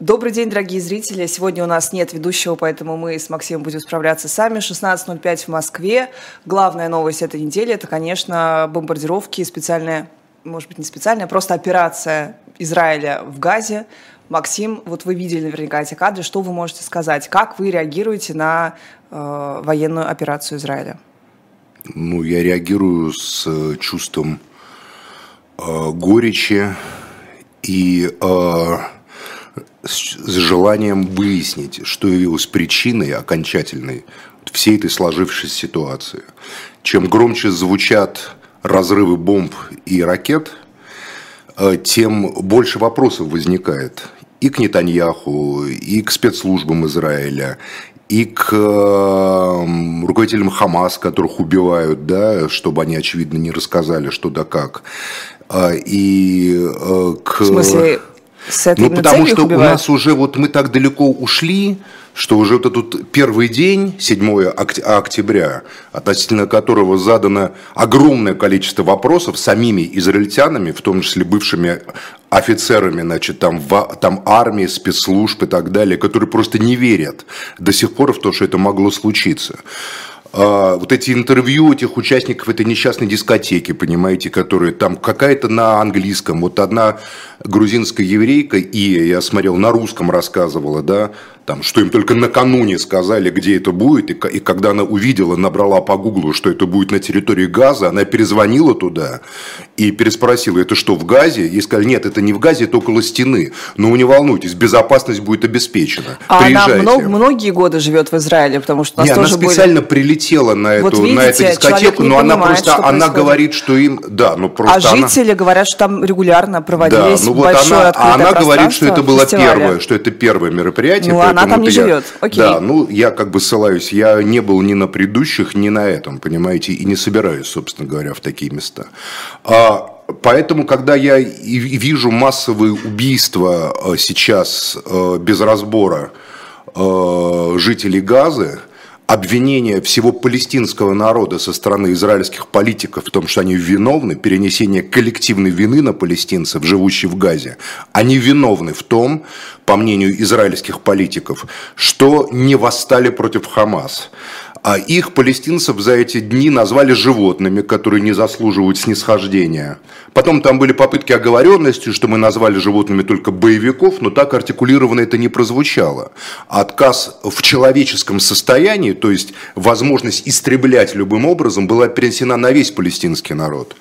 Добрый день, дорогие зрители. Сегодня у нас нет ведущего, поэтому мы с Максимом будем справляться сами. 16.05 в Москве. Главная новость этой недели – это, конечно, бомбардировки, специальная, может быть, не специальная, просто операция Израиля в Газе. Максим, вот вы видели наверняка эти кадры. Что вы можете сказать? Как вы реагируете на э, военную операцию Израиля? Ну, я реагирую с э, чувством э, горечи и э, с желанием выяснить, что явилось причиной окончательной всей этой сложившейся ситуации. Чем громче звучат разрывы бомб и ракет, э, тем больше вопросов возникает и к Нетаньяху, и к спецслужбам Израиля, и к руководителям Хамас, которых убивают, да, чтобы они, очевидно, не рассказали, что да как. А, и э, к... В смысле, с этой ну, потому что у нас уже вот мы так далеко ушли, что уже вот этот первый день, 7 октября, относительно которого задано огромное количество вопросов самими израильтянами, в том числе бывшими офицерами, значит, там, в, там армии, спецслужб и так далее, которые просто не верят до сих пор в то, что это могло случиться. А, вот эти интервью этих участников этой несчастной дискотеки, понимаете, которые там какая-то на английском, вот одна грузинская еврейка, и я смотрел, на русском рассказывала, да, там, что им только накануне сказали, где это будет, и, и когда она увидела, набрала по гуглу, что это будет на территории Газа, она перезвонила туда и переспросила, это что, в Газе? Ей сказали, нет, это не в Газе, это около стены. Но не волнуйтесь, безопасность будет обеспечена. А Приезжайте. она много, многие годы живет в Израиле, потому что у нас нет, тоже она специально были... прилетела на эту, вот видите, на эту дискотеку, но она просто, она говорит, что им, да, ну просто А она... жители говорят, что там регулярно проводились да, ну вот большое она, а она говорит, что это было фестиваля. первое, что это первое мероприятие. Ну, она там не я, живет. Окей. Да, ну я как бы ссылаюсь, я не был ни на предыдущих, ни на этом, понимаете, и не собираюсь, собственно говоря, в такие места. А, Поэтому, когда я вижу массовые убийства э, сейчас э, без разбора э, жителей Газы, обвинение всего палестинского народа со стороны израильских политиков в том, что они виновны, перенесение коллективной вины на палестинцев, живущих в Газе, они виновны в том, по мнению израильских политиков, что не восстали против Хамас. А их, палестинцев, за эти дни назвали животными, которые не заслуживают снисхождения. Потом там были попытки оговоренности, что мы назвали животными только боевиков, но так артикулированно это не прозвучало. отказ в человеческом состоянии, то есть возможность истреблять любым образом, была перенесена на весь палестинский народ.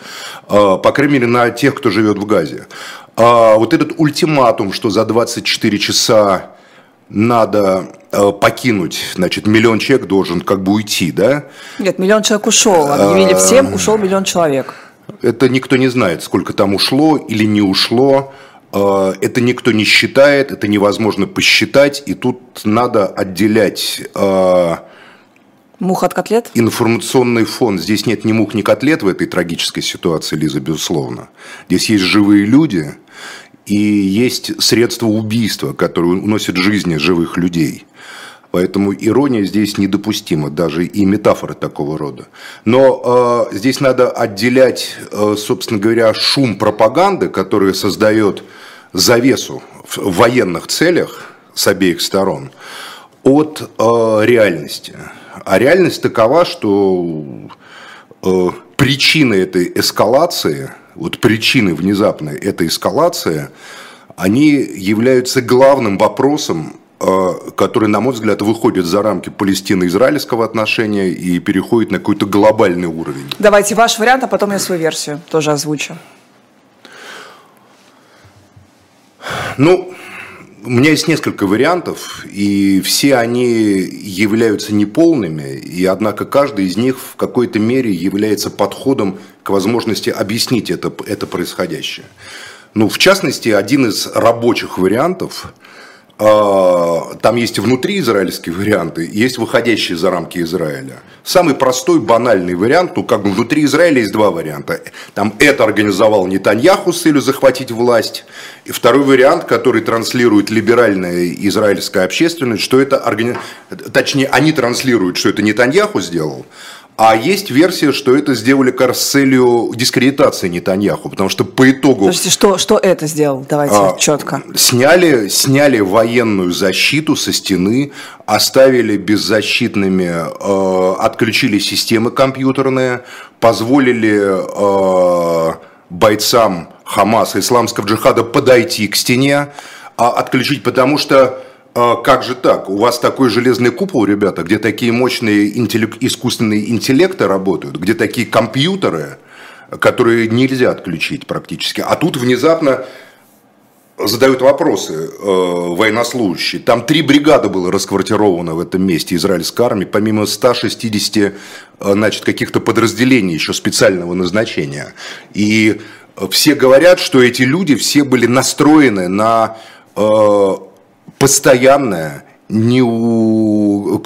А, по крайней мере, на тех, кто живет в Газе. А вот этот ультиматум, что за 24 часа надо э, покинуть, значит, миллион человек должен как бы уйти, да? Нет, миллион человек ушел, объявили а, всем, ушел миллион человек. Это никто не знает, сколько там ушло или не ушло. Э, это никто не считает, это невозможно посчитать, и тут надо отделять э, Мух от котлет? Информационный фон. Здесь нет ни мух, ни котлет в этой трагической ситуации, Лиза, безусловно. Здесь есть живые люди, и есть средства убийства, которые уносят жизни живых людей. Поэтому ирония здесь недопустима, даже и метафоры такого рода. Но э, здесь надо отделять, э, собственно говоря, шум пропаганды, который создает завесу в военных целях с обеих сторон, от э, реальности. А реальность такова, что э, причины этой эскалации – вот причины внезапной этой эскалации, они являются главным вопросом, э, который, на мой взгляд, выходит за рамки палестино-израильского отношения и переходит на какой-то глобальный уровень. Давайте ваш вариант, а потом я свою версию тоже озвучу. Ну, у меня есть несколько вариантов, и все они являются неполными, и однако каждый из них в какой-то мере является подходом к возможности объяснить это, это происходящее. Ну, в частности, один из рабочих вариантов – там есть внутриизраильские варианты, есть выходящие за рамки Израиля. Самый простой, банальный вариант, ну как бы внутри Израиля есть два варианта. Там это организовал Нетаньяху с целью захватить власть. И второй вариант, который транслирует либеральная израильская общественность, что это, органи... точнее, они транслируют, что это Нетаньяху сделал, А есть версия, что это сделали как с целью дискредитации Нетаньяху, потому что по итогу... Подождите, что, что это сделал? Давайте а, четко. Сняли, сняли военную защиту со стены, оставили беззащитными, э, отключили системы компьютерные, позволили э, бойцам Хамаса, исламского джихада подойти к стене, а отключить, потому что как же так? У вас такой железный купол, ребята, где такие мощные интеллект, искусственные интеллекты работают, где такие компьютеры, которые нельзя отключить практически. А тут внезапно задают вопросы э, военнослужащие. Там три бригады было расквартировано в этом месте израильской армии, помимо 160 э, значит, каких-то подразделений еще специального назначения. И все говорят, что эти люди все были настроены на э, постоянное, не у,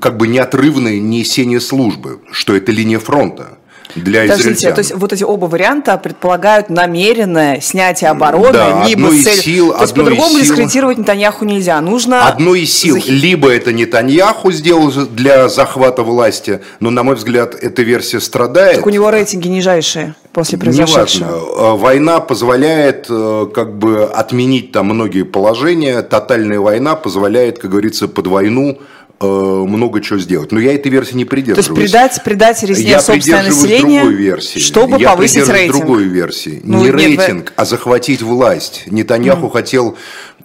как бы неотрывное несение службы, что это линия фронта для Подождите, израильтян. то есть вот эти оба варианта предполагают намеренное снятие обороны, да, либо с целью... Сил, то есть по-другому сил... дискредитировать Нетаньяху нельзя, нужно... Одно из сил, Захи... либо это Нетаньяху сделал для захвата власти, но, на мой взгляд, эта версия страдает. Так у него рейтинги нижайшие после произошедшего. Неважно. Война позволяет э, как бы отменить там многие положения, тотальная война позволяет, как говорится, под войну много чего сделать. Но я этой версии не придерживаюсь. То есть придать, придать резне я собственное население, другой версии. чтобы я повысить рейтинг. другой версии. Ну, не нет, рейтинг, вы... а захватить власть. Нетаньяху mm. хотел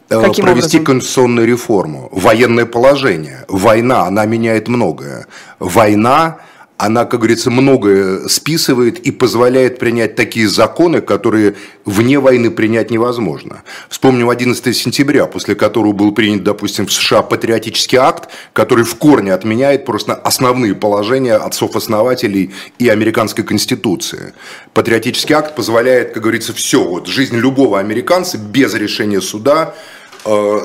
э, Каким провести образом? конституционную реформу. Военное положение. Война, она меняет многое. Война она, как говорится, многое списывает и позволяет принять такие законы, которые вне войны принять невозможно. Вспомним 11 сентября, после которого был принят, допустим, в США патриотический акт, который в корне отменяет просто основные положения отцов-основателей и американской конституции. Патриотический акт позволяет, как говорится, все, вот жизнь любого американца без решения суда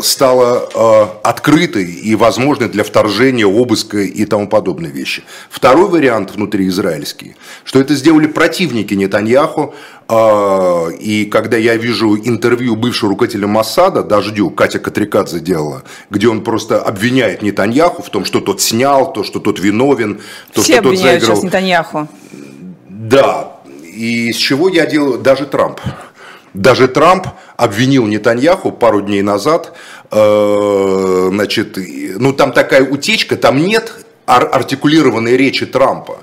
стала э, открытой и возможной для вторжения, обыска и тому подобные вещи. Второй вариант внутриизраильский, что это сделали противники Нетаньяху, э, и когда я вижу интервью бывшего руководителя Массада, Дождю, Катя Катрикадзе делала, где он просто обвиняет Нетаньяху в том, что тот снял, то, что тот виновен, то, Все что тот заиграл. сейчас Нетаньяху. Да, и с чего я делаю, даже Трамп. Даже Трамп обвинил Нетаньяху пару дней назад, э, значит, ну там такая утечка, там нет ар- артикулированной речи Трампа.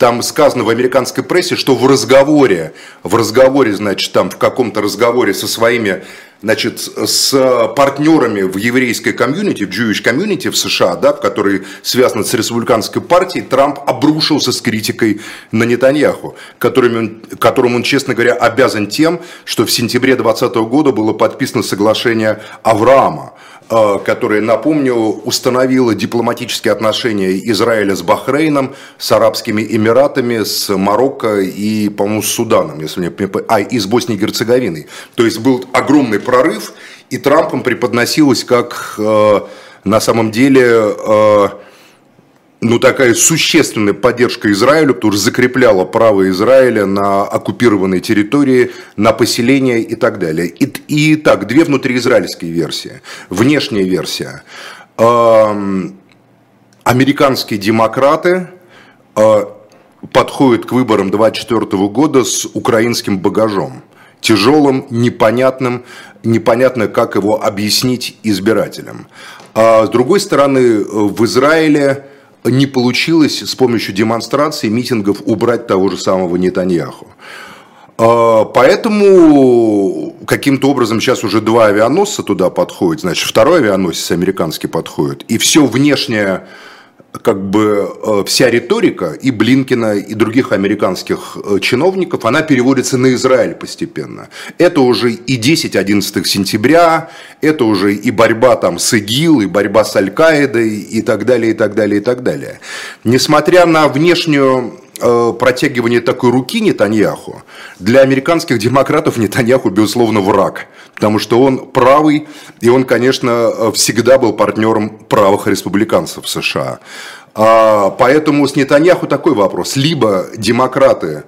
Там сказано в американской прессе, что в разговоре, в разговоре, значит, там в каком-то разговоре со своими значит, с партнерами в еврейской комьюнити, в Jewish комьюнити в США, да, который связан с республиканской партией, Трамп обрушился с критикой на Нетаньяху, которым он, которому он, честно говоря, обязан тем, что в сентябре 2020 года было подписано соглашение Авраама, э, которое, напомню, установило дипломатические отношения Израиля с Бахрейном, с Арабскими Эмиратами, с Марокко и, по-моему, с Суданом, если мне а, и с Боснией и Герцеговиной. То есть был огромный прорыв, и Трампом преподносилось как э, на самом деле э, ну, такая существенная поддержка Израилю, потому закрепляла право Израиля на оккупированной территории, на поселение и так далее. И, и так, две внутриизраильские версии. Внешняя версия. Э, американские демократы э, подходят к выборам 2024 года с украинским багажом тяжелым, непонятным, непонятно, как его объяснить избирателям. А с другой стороны, в Израиле не получилось с помощью демонстраций, митингов убрать того же самого Нетаньяху. А, поэтому каким-то образом сейчас уже два авианосца туда подходят, значит, второй авианосец американский подходит, и все внешнее как бы э, вся риторика и Блинкина, и других американских э, чиновников, она переводится на Израиль постепенно. Это уже и 10-11 сентября, это уже и борьба там с ИГИЛ, и борьба с Аль-Каидой, и так далее, и так далее, и так далее. Несмотря на внешнюю протягивание такой руки Нетаньяху, для американских демократов Нетаньяху, безусловно, враг. Потому что он правый, и он, конечно, всегда был партнером правых республиканцев США. А, поэтому с Нетаньяху такой вопрос. Либо демократы,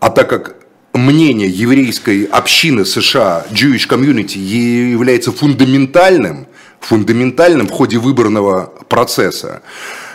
а так как мнение еврейской общины США, Jewish Community, является фундаментальным, фундаментальным в ходе выборного процесса, Э,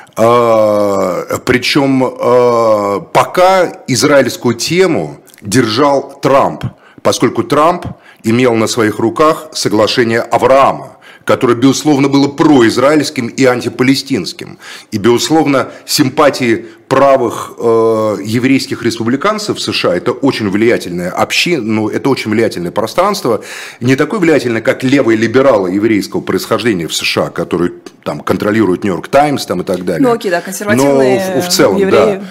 причем э, пока израильскую тему держал Трамп, поскольку Трамп имел на своих руках соглашение Авраама которое, безусловно, было произраильским и антипалестинским. И, безусловно, симпатии правых э, еврейских республиканцев в США это очень влиятельная община, ну, это очень влиятельное пространство, не такое влиятельное, как левые либералы еврейского происхождения в США, которые там контролируют Нью-Йорк Таймс там и так далее. Ну, окей, да, консервативные Но в, в целом, евреи. да.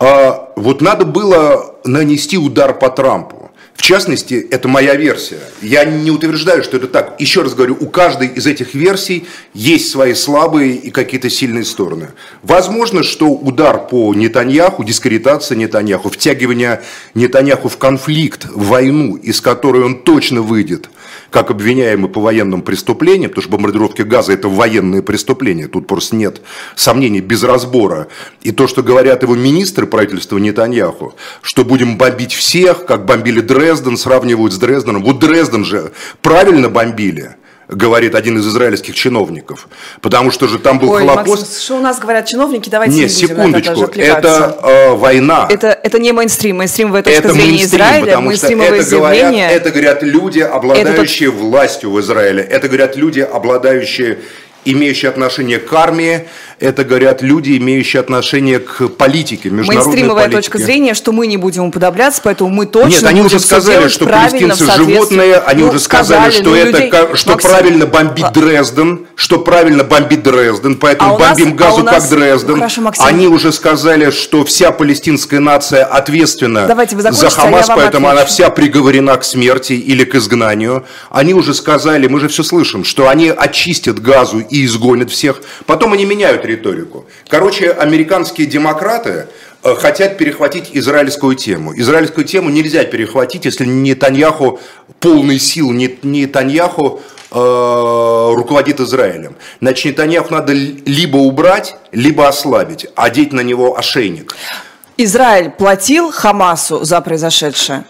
А, вот надо было нанести удар по Трампу. В частности, это моя версия. Я не утверждаю, что это так. Еще раз говорю, у каждой из этих версий есть свои слабые и какие-то сильные стороны. Возможно, что удар по Нетаньяху, дискредитация Нетаньяху, втягивание Нетаньяху в конфликт, в войну, из которой он точно выйдет, как обвиняемый по военным преступлениям, потому что бомбардировки газа это военные преступления, тут просто нет сомнений без разбора. И то, что говорят его министры правительства Нетаньяху, что будем бомбить всех, как бомбили Дрезден, сравнивают с Дрезденом. Вот Дрезден же правильно бомбили говорит один из израильских чиновников. Потому что же там был Ой, Холокост. Максим, что у нас говорят чиновники, давайте Нет, не будем секундочку, это, это э, война. Это, это не мейнстрим. Мейнстримовая точка это зрения мейнстрим, Израиля, потому что это говорят, это говорят люди, обладающие властью в Израиле. Это говорят люди, обладающие имеющие отношение к армии, это говорят люди, имеющие отношение к политике, международной Мейнстримовая политике. точка зрения, что мы не будем уподобляться, поэтому мы точно Нет, они уже сказали, что палестинцы животные, они Ну, уже сказали, что ну, это людей- что Максим, правильно бомбить а- Дрезден, что правильно бомбить Дрезден, поэтому А нас- бомбим а газу у нас- как Дрезден. ну, хорошо, Максим. Они уже сказали, что вся палестинская нация ответственна Давайте вы за а Хамас, вам поэтому она отвечу. вся приговорена к смерти или к изгнанию. Они уже сказали, мы же все слышим, что они очистят газу и изгонят всех. Потом они меняют риторику. Короче, американские демократы э, хотят перехватить израильскую тему. Израильскую тему нельзя перехватить, если Нетаньяху полный сил, не Нетаньяху э, руководит Израилем. Значит, Нетаньяху надо либо убрать, либо ослабить, одеть на него ошейник. Израиль платил Хамасу за произошедшее?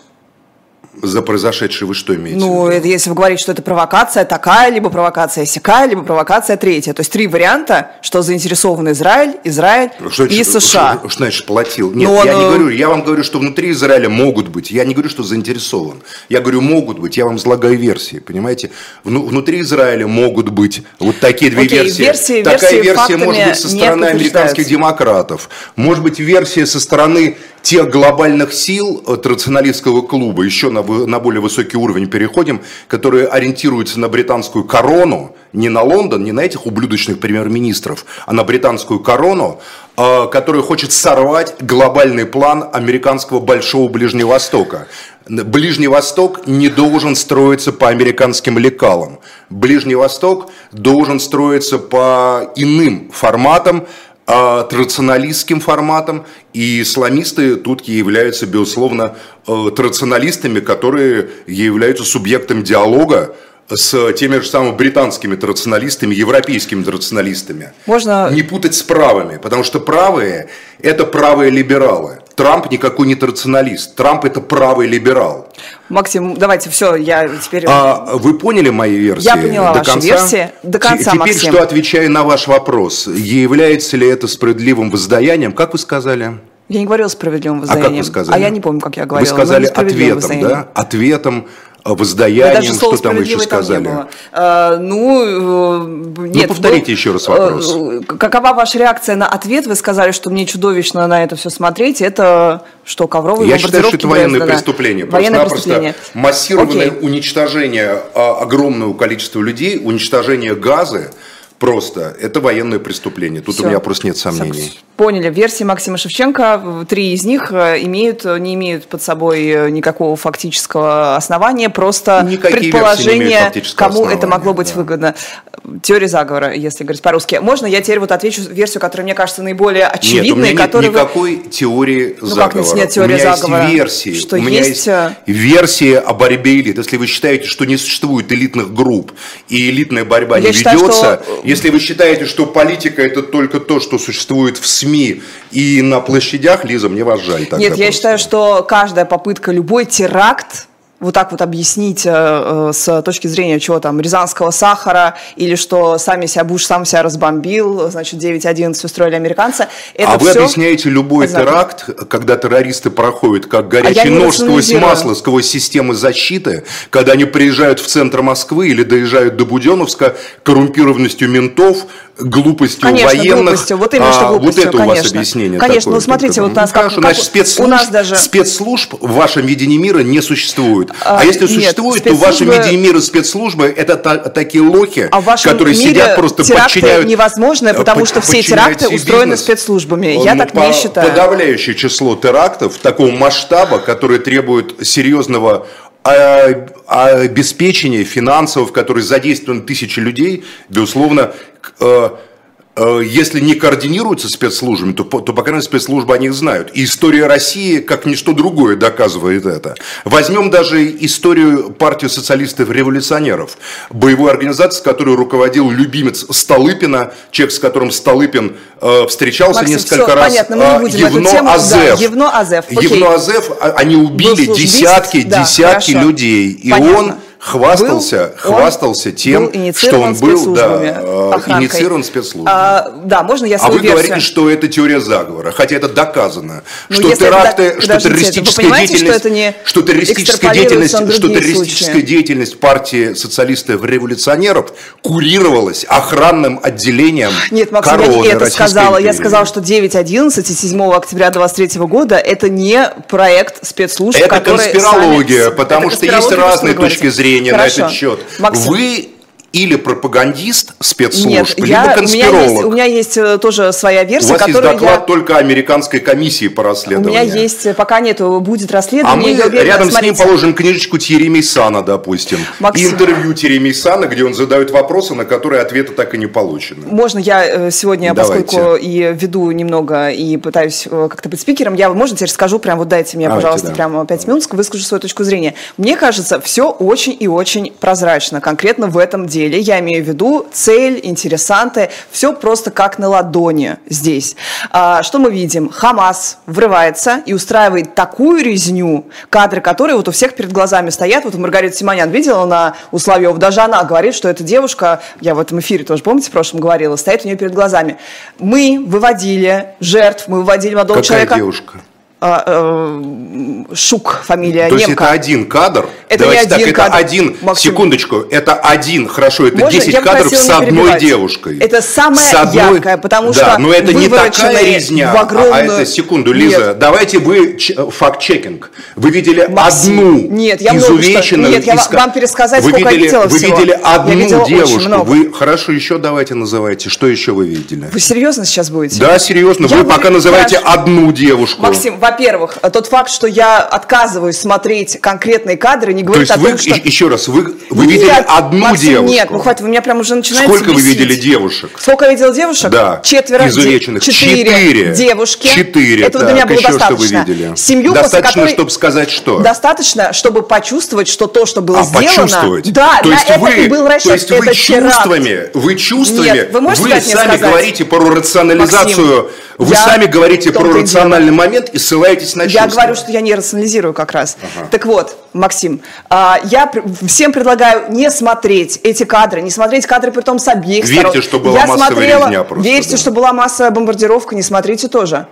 За произошедшее вы что имеете? Ну, это если вы говорите, что это провокация такая, либо провокация сякая, либо провокация третья. То есть три варианта, что заинтересован Израиль, Израиль Что и значит- США. Что, что значит платил? Нет, Ну, он, я не говорю, я вам говорю, что внутри Израиля могут быть. Я не говорю, что заинтересован. Я говорю, могут быть. Я вам излагаю версии, понимаете? Вну- внутри Израиля могут быть вот такие две Окей, версии. версии- Такая версии версия может быть со стороны американских демократов. Может быть версия со стороны тех глобальных сил э, традиционалистского клуба, еще на, на более высокий уровень переходим, которые ориентируются на британскую корону, не на Лондон, не на этих ублюдочных премьер-министров, а на британскую корону, э, которая хочет сорвать глобальный план американского Большого Ближнего Востока. Ближний Восток не должен строиться по американским лекалам. Ближний Восток должен строиться по иным форматам, традиционалистским форматом, и исламисты тут являются, безусловно, э, традиционалистами, которые являются субъектом диалога с теми же самыми британскими традиционалистами, европейскими традиционалистами. Можно- Не путать с правыми, потому что правые – это правые либералы. Трамп никакой не традиционалист. Трамп – это правый либерал. Максим, давайте, все, я теперь... А вы поняли мои версии? Я поняла до ваши конца? версии. До конца, Теперь, Максим. что отвечаю на ваш вопрос. Является ли это справедливым воздаянием? Как вы сказали? Я не говорила справедливым А воздаянием. как вы сказали? А я не помню, как я Вы говорила. но сказали ответом, да? Ответом, воздаянием, даже что там еще «справедливый» там не сказали? было. А, ну, э, нет. повторите был- еще раз вопрос. э, Какова ваша реакция на ответ? Вы сказали, что мне чудовищно на это все смотреть. Это что, ковровые Я считаю, что это военное Дрездена? преступление. Военное преступление. массированное Окей. уничтожение а, огромного количества людей, уничтожение газа, просто это военное преступление. Тут Всё. у меня просто нет сомнений. Поняли. Версии Максима Шевченко, три из них э, имеют, не имеют под собой э, никакого фактического основания, просто Никакие предположение, кому это основания, могло быть да. выгодно. Теория заговора, если говорить по-русски. Можно я теперь вот отвечу версию, которая мне кажется наиболее Нет, у очевидной, меня нет которую вы- никакой теории Ну, как заговора. нет теории у меня заговора? есть версии. Что у меня есть, есть э, версии о борьбе элит. Если вы считаете, что не существует элитных групп и элитная борьба Я не считаю, ведется, что- если вы считаете, что политика это только то, что существует в СМИ и на площадях, Лиза, мне вас жаль Нет, я просто. считаю, что каждая попытка, любой теракт вот так вот объяснить э, э, с точки зрения чего там, рязанского сахара, или что сами себя Буш сам себя разбомбил, значит, 9-11 устроили американцы. Это а вы объясняете любой Понятно. теракт, когда террористы проходят как а горячий а нож сквозь масло, сквозь системы защиты, когда они приезжают в центр Москвы или доезжают до Буденовска коррумпированностью ментов, глупостью конечно, военных. Глупостью. Вот именно что глупостью, Вот это конечно. у вас объяснение Конечно, такое, ну смотрите, вот у нас ну, как, значит, спецслужб, у нас даже... спецслужб в вашем видении мира не существует. А, а если нет, существует, спецслужбы... то в вашем видении мира спецслужбы это та, такие лохи, а которые мире сидят просто подчиняют... невозможно, потому что все теракты устроены бизнес. спецслужбами. Я ну, так не считаю. Подавляющее число терактов такого масштаба, которые требуют серьезного обеспечения финансового, в которой задействованы тысячи людей, безусловно, Э, если не координируются спецслужбами, то, то, по крайней мере, спецслужбы о них знают. И история России, как ничто другое, доказывает это. Возьмем даже историю партии социалистов-революционеров, боевой организации, которой руководил любимец Столыпина, человек, с которым Столыпин э, встречался Максим, несколько все, раз. Понятно, мы не э, будем Евно тему, Азев. Да, Евно Азев. Евно Азев, а, они убили десятки, да, десятки хорошо. людей. И Понятно. он хвастался, был, хвастался тем, был что он был да, э, инициирован спецслужбами. А, да, можно я А вы версию? говорите, что это теория заговора, хотя это доказано, ну, что теракты, это, что террористическая деятельность, что, это не что террористическая деятельность, что террористическая деятельность партии социалистов-революционеров курировалась охранным отделением Нет, Максим, короны я не это Российской сказала. империи. Я сказала, что 9.11 и 7 октября 23 года это не проект спецслужб, Это конспирология, сами... потому это что есть разные точки зрения зрения Хорошо. на этот счет. Максим. Вы или пропагандист спецслужб, Нет, либо я, конспиролог. У меня, есть, у меня есть э, тоже своя версия, У вас есть доклад я... только американской комиссии по расследованию. У меня есть, э, пока нету, будет расследование. А мы уверена, рядом смотрите. с ним положим книжечку Теремей Сана, допустим. Максим. интервью Теремей Сана, где он задает вопросы, на которые ответы так и не получены. Можно я э, сегодня, Давайте. поскольку и веду немного, и пытаюсь как-то быть спикером, я, можно теперь скажу, прям вот дайте мне, Давайте, пожалуйста, да. прямо пять минут, выскажу свою точку зрения. Мне кажется, все очень и очень прозрачно, конкретно в этом деле. Я имею в виду цель, интересанты, все просто как на ладони здесь. А, что мы видим? Хамас врывается и устраивает такую резню, кадры которые вот у всех перед глазами стоят. Вот Маргарита Симонян видела на у Славьева, даже она говорит, что эта девушка, я в этом эфире тоже, помните, в прошлом говорила, стоит у нее перед глазами. Мы выводили жертв, мы выводили молодого Какая человека. девушка? А, э, Шук, фамилия То немка. есть это один кадр? Это Давайте не один так, кадр. Это один, Максим. секундочку, это один, хорошо, это Можно? 10 кадров с одной девушкой. Это самое с одной... яркое, потому да, что но это не такая резня, в огромную... а это, секунду, Лиза, Нет. давайте вы факт-чекинг. Вы видели Максим. одну Нет, я изувеченную... Нет, я вам пересказать, вы сколько видели, я видела Вы всего. видели одну девушку. Вы, хорошо, еще давайте называйте. Что еще вы видели? Вы серьезно сейчас будете? Да, серьезно. Я вы пока называете одну девушку. Максим, во-первых, тот факт, что я отказываюсь смотреть конкретные кадры, не говорит То есть о вы, том, что... еще раз, вы, вы нет, видели одну Максим, девушку? Нет, ну хватит, вы меня прям уже начинаете Сколько бесить. вы видели девушек? Сколько я видела девушек? Да. Четверо. Изувеченных. Четыре. Четыре. Девушки. Четыре. Этого так, для меня было еще достаточно. Что вы видели? Семью, достаточно, которой... чтобы сказать что? Достаточно, чтобы почувствовать, что то, что было а, сделано... почувствовать? Да, то есть на вы, это и был расчет. То есть вы чувствами, теракт. вы чувствами, Нет, вы, можете вы сами говорите про рационализацию... Максим, вы я сами говорите про рациональный момент и ссылаетесь на чувства. Я говорю, что я не рационализирую как раз. Ага. Так вот, Максим, а, я всем предлагаю не смотреть эти кадры, не смотреть кадры при том с обеих Верьте, сторон. что была я массовая смотрела, резня просто. Верьте, да. что была массовая бомбардировка, не смотрите тоже.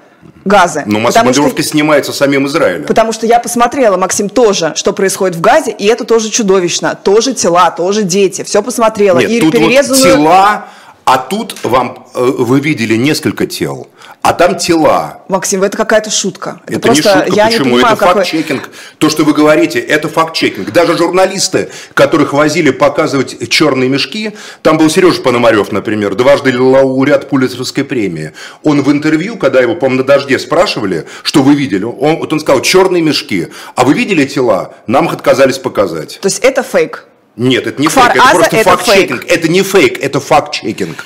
Газы. Но бомбардировка что, снимается самим Израилем. Потому что я посмотрела, Максим, тоже, что происходит в Газе, и это тоже чудовищно. Тоже тела, тоже дети. Все посмотрела. Нет, и тут перерезанную... вот тела, а тут вам э, вы видели несколько тел. А там тела. Максим, это какая-то шутка. Это, это просто, не шутка. Я Почему? Не понимаю, это какой... факт-чекинг. То, что вы говорите, это факт-чекинг. Даже журналисты, которых возили показывать черные мешки, там был Сережа Пономарев, например, дважды лауреат Пулицеровской премии. Он в интервью, когда его, по-моему, на дожде спрашивали, что вы видели, он, вот он сказал, черные мешки. А вы видели тела? Нам их отказались показать. То есть это фейк? Нет, это не Кфар фейк, это просто факт-чекинг. Это не фейк, это факт-чекинг.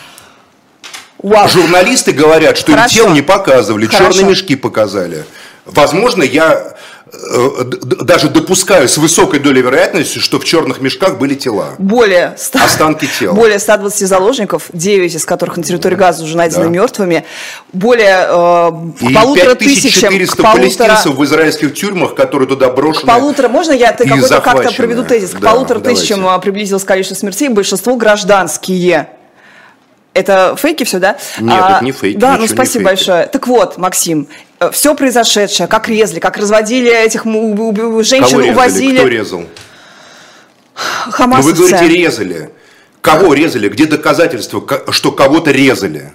Вау. Журналисты говорят, что Хорошо. им тел не показывали, Хорошо. черные мешки показали. Возможно, я э, даже допускаю с высокой долей вероятности, что в черных мешках были тела. Более 100, Останки тел. Более 120 заложников, 9 из которых на территории Газа уже найдены да. мертвыми. Более э, к полутора тысячам... к полутора... палестинцев в израильских тюрьмах, которые туда брошены. К полутора, можно я как-то проведу тезис? К да, полутора давайте. тысячам а, приблизилось количество смертей, большинство гражданские. Это фейки все, да? Нет, а, это не фейки. Да, ну спасибо большое. Так вот, Максим, все произошедшее, как резали, как разводили этих женщин, Кого резали? увозили. Кто резал? Хамасовцы. Ну вы говорите, резали. Кого резали? Где доказательства, что кого-то резали?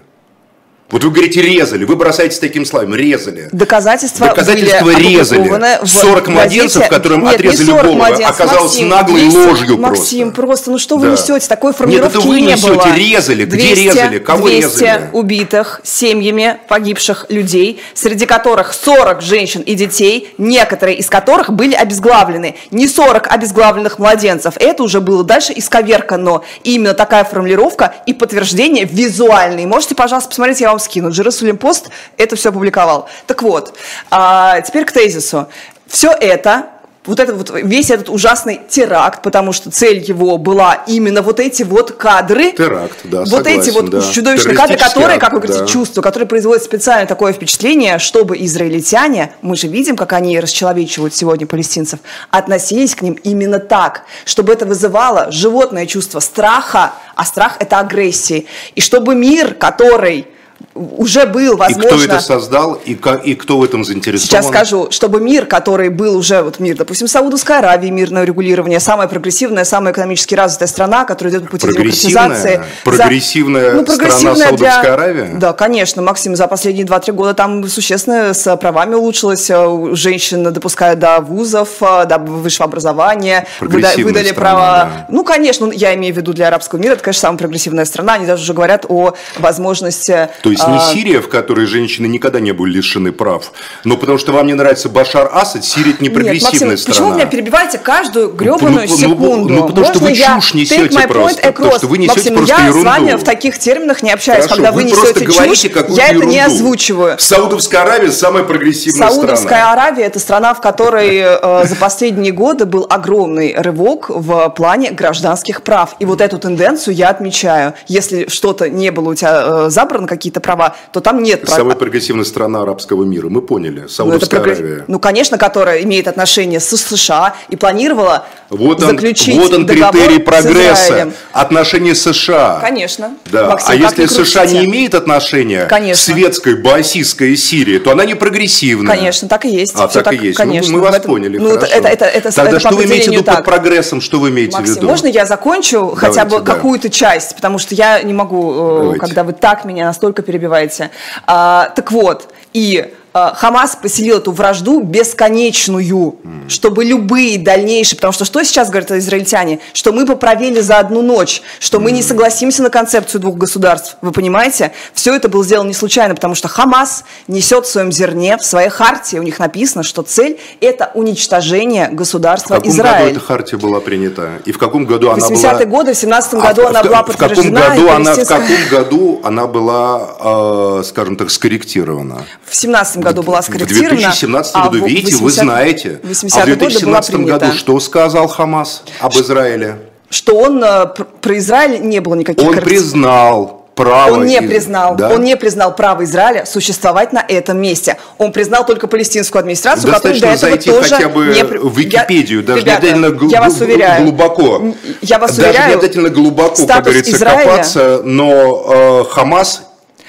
Вот вы говорите, резали, вы бросаете с таким словом, резали. Доказательства, Доказательства были резали. 40 младенцев, которым Нет, отрезали голову, оказалось Максим, наглой 200, ложью Максим, просто. просто, ну что вы да. несете? Такой формулировки Нет, это вы не несете, было. резали. Где 200, резали? Кого 200 резали? убитых семьями погибших людей, среди которых 40 женщин и детей, некоторые из которых были обезглавлены. Не 40 обезглавленных младенцев. Это уже было дальше исковеркано. Именно такая формулировка и подтверждение визуальные. Можете, пожалуйста, посмотреть, я вам скину. Джерусалим Пост это все опубликовал. Так вот, а, теперь к тезису. Все это вот этот вот весь этот ужасный теракт, потому что цель его была именно вот эти вот кадры. Теракт, да, Вот согласен, эти вот да. чудовищные кадры, которые, как вы говорите, да. чувства, которые производят специально такое впечатление, чтобы израильтяне, мы же видим, как они расчеловечивают сегодня палестинцев, относились к ним именно так, чтобы это вызывало животное чувство страха, а страх это агрессии. И чтобы мир, который уже был, возможно... И кто это создал, и, как, и кто в этом заинтересован? Сейчас скажу, чтобы мир, который был уже, вот мир, допустим, Саудовской Аравии, мирное регулирование, самая прогрессивная, самая экономически развитая страна, которая идет по пути демократизации. Прогрессивная за... ну, прогрессивная страна Саудовская для... Аравия? Да, конечно, Максим, за последние 2-3 года там существенно с правами улучшилось, женщин допускают до вузов, до высшего образования, выдали страна, права... Да. Ну, конечно, я имею в виду для арабского мира, это, конечно, самая прогрессивная страна, они даже уже говорят о возможности... То есть не а... Сирия, в которой женщины никогда не были лишены прав, но потому что вам не нравится Башар Асад, Сирия это не прогрессивная Нет, Максим, страна. почему вы меня перебиваете каждую гребаную ну, секунду? Ну, ну, потому Можно что вы чушь несете просто. Потому что вы несете Максим, просто я ерунду. с вами в таких терминах не общаюсь. Хорошо, Когда вы, вы просто несете говорите чушь, я ерунду. это не озвучиваю. Саудовская Аравия самая прогрессивная Саудовская страна. Аравия – это страна, в которой э, за последние годы был огромный рывок в плане гражданских прав. И вот эту тенденцию я отмечаю. Если что-то не было у тебя э, забрано, какие-то права, то там нет прав. Самая прогрессивная страна арабского мира, мы поняли, ну, Саудовская ну, Аравия. Ну, конечно, которая имеет отношение с США и планировала вот он, заключить Вот он критерий прогресса, отношения США. Конечно. Да. Максим, а если США не имеет отношения конечно. к светской, баасистской Сирии, то она не прогрессивная. Конечно, так и есть. А, так, так и есть. Конечно. Ну, мы вас этом, поняли, ну, хорошо. Это, это, это, Тогда это что вы имеете в виду так. под прогрессом, что вы имеете Максим, в виду? можно я закончу Давайте, хотя бы да. какую-то часть, потому что я не могу, э, Давайте. когда вы так меня настолько перебиваете. А, так вот, и Хамас поселил эту вражду бесконечную, чтобы любые дальнейшие, потому что что сейчас говорят израильтяне, что мы поправили за одну ночь, что мы не согласимся на концепцию двух государств, вы понимаете? Все это было сделано не случайно, потому что Хамас несет в своем зерне, в своей хартии, у них написано, что цель – это уничтожение государства Израиль. В каком Израиль. году эта хартия была принята? И в каком году она была... 80-е годы, в 17 году а, она в, была в подтверждена. Каком году она, в каком году она была, э, скажем так, скорректирована? В 17 году была скорректирована. В 2017 году, а видите, 80, вы знаете. В 80 а в 2017 году что сказал Хамас об Израиле? Что он э, про Израиль не было никаких Он признал право. Он не признал, да? он не признал право Израиля существовать на этом месте. Он признал только палестинскую администрацию, Достаточно которая до этого зайти тоже хотя бы не... в Википедию, я, даже ребята, не обязательно я вас уверяю, глубоко. Я вас даже уверяю, не обязательно глубоко, как говорится, Израиля... копаться, но э, Хамас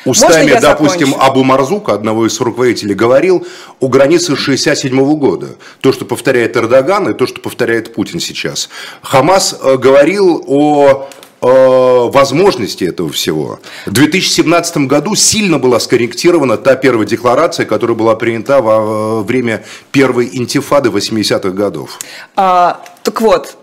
устами, допустим, закончу? Абу Марзука, одного из руководителей, говорил о границе 67 года. То, что повторяет Эрдоган, и то, что повторяет Путин сейчас. Хамас э, говорил о возможности этого всего. В 2017 году сильно была скорректирована та первая декларация, которая была принята во время первой интифады 80-х годов. А, так вот,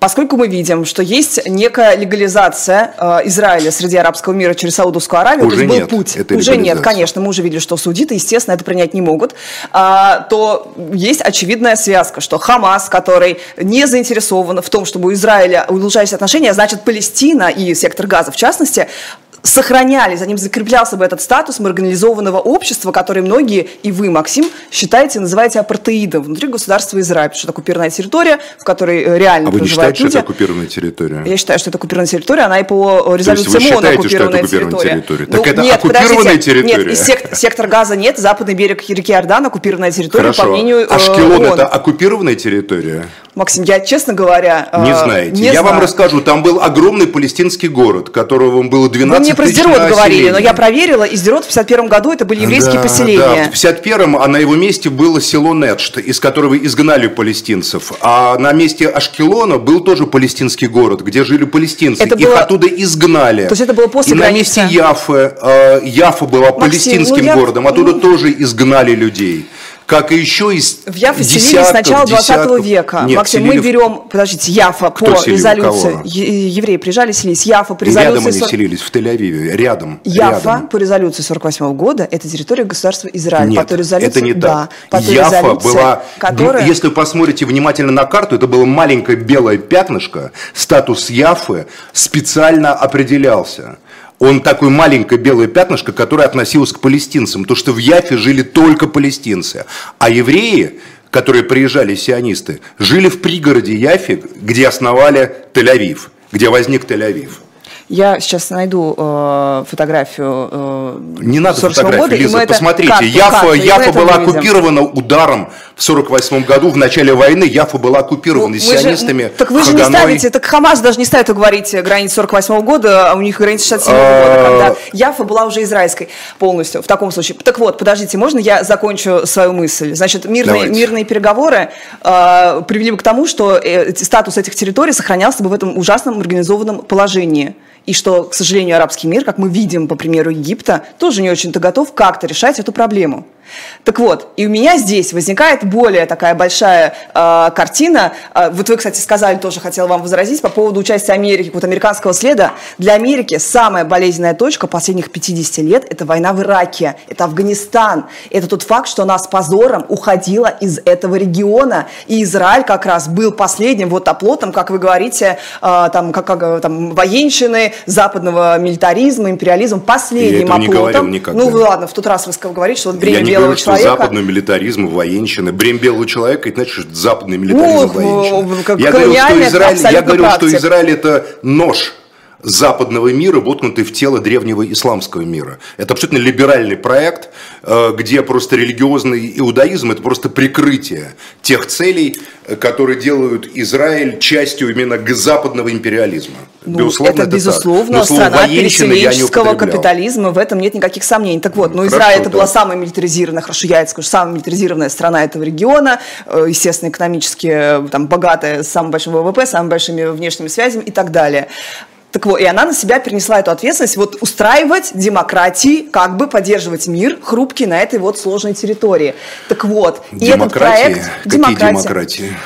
Поскольку мы видим, что есть некая легализация э, Израиля среди арабского мира через Саудовскую Аравию, уже то есть был нет путь. этой уже нет, конечно, мы уже видели, что судиты, естественно, это принять не могут. А, то есть очевидная связка, что Хамас, который не заинтересован в том, чтобы у Израиля улучшались отношения, значит, Палестина и сектор Газа, в частности, сохраняли, за ним закреплялся бы этот статус маргинализованного общества, который многие, и вы, Максим, считаете, называете апартеидом внутри государства Израиль, что это оккупированная территория, в которой э, реально а вы не считаете, люди. что это оккупированная территория? Я считаю, что это оккупированная территория, она и по резолюции считаете, оккупированная, что это оккупированная территория. территория? Ну, Так это нет, оккупированная территория? Нет, и сек- сектор газа нет, западный берег реки Иордан оккупированная территория, Хорошо. по мнению э, Ашкелон ООН. это оккупированная территория? Максим, я, честно говоря, э, Не знаете. не я знаю. вам расскажу. Там был огромный палестинский город, которого было 12 Вы мне про Сдерот говорили, но я проверила, и Сдерот в 51 году это были еврейские Да, поселения. Да, в 51-м, а на его месте было село Недшт, из которого изгнали палестинцев. А на месте Ашкелона был тоже палестинский город, где жили палестинцы. Это Их было- оттуда изгнали. То есть это было после И на границы? месте Яфы, э, Яфа была палестинским ну я- городом, оттуда ну- тоже изгнали людей. Как и еще из В Яфе селились с начала 20 десятков- века. Нет, Максим, мы селили в- берем, подождите, Яфа Кто по резолюции. Кого? Евреи приезжали, селились. Яфа по И рядом резолюции. они 40 селились, в Тель-Авиве, рядом. Яфа рядом. по резолюции 48 года это территория государства Израиль. Нет, по той резолюции, это не да, так. По Яфа резолюции, была, которая... если вы посмотрите внимательно на карту, это было маленькое белое пятнышко, статус Яфы специально определялся. Он такое маленькое белое пятнышко, которое относилось к палестинцам, то что в Яфе жили только палестинцы, а евреи, которые приезжали, сионисты, жили в пригороде Яфи, где основали Тель-Авив, где возник Тель-Авив. Я сейчас найду э, фотографию э, Не надо 47 фотографии, года, Лиза, посмотрите. карту, Яфа, карту, Яфа была выведем. оккупирована ударом в 48 году, в начале войны. Яфа была оккупирована Ну, мы же- сионистами. так вы же не Хаганой. ставите, так Хамас даже не ставит говорить границ 48 года, а у них граница 67 А, года, когда Яфа была уже израильской полностью, в таком случае. Так вот, подождите, можно я закончу свою мысль? Значит, мирные, Давайте. мирные переговоры э, привели бы к тому, что э, статус этих территорий сохранялся бы в этом ужасном организованном положении. И что, к сожалению, арабский мир, как мы видим по примеру Египта, тоже не очень-то готов как-то решать эту проблему. Так вот, и у меня здесь возникает более такая большая э, картина. Э, вот вы, кстати, сказали, тоже хотела вам возразить по поводу участия Америки, вот американского следа. Для Америки самая болезненная точка последних 50 лет – это война в Ираке, это Афганистан. Это тот факт, что она с позором уходила из этого региона. И Израиль как раз был последним вот оплотом, как вы говорите, э, там, как, как, там, военщины, западного милитаризма, империализма, последним этого не оплотом. говорил никогда. Ну ладно, в тот раз вы говорите, что вот бремя Я не белого говорю, что человека. западный милитаризм, военщина. Бремя белого человека, это значит, что западный милитаризм, Ну, военщина. Я говорю, что Израиль, я говорю, что. Израиль это нож западного мира, воткнутый в тело древнего исламского мира. Это абсолютно либеральный проект, э, где просто религиозный иудаизм – это просто прикрытие тех целей, э, которые делают Израиль частью именно западного империализма. Ну, это, безусловно, Но слово страна «военщина» я не переселенческого капитализма, в этом нет никаких сомнений. Так вот, ну, Хорошо, Израиль это да. была самая милитаризированная, хорошо, я это скажу, самая милитаризированная страна этого региона, э, естественно, экономически там, богатая, с самым большим ВВП, самыми большими внешними связями и так далее. Так вот, и она на себя перенесла эту ответственность вот устраивать демократии, как бы поддерживать мир хрупкий на этой вот сложной территории. Так вот, и этот Демократии? проект... Какие демократия. демократии?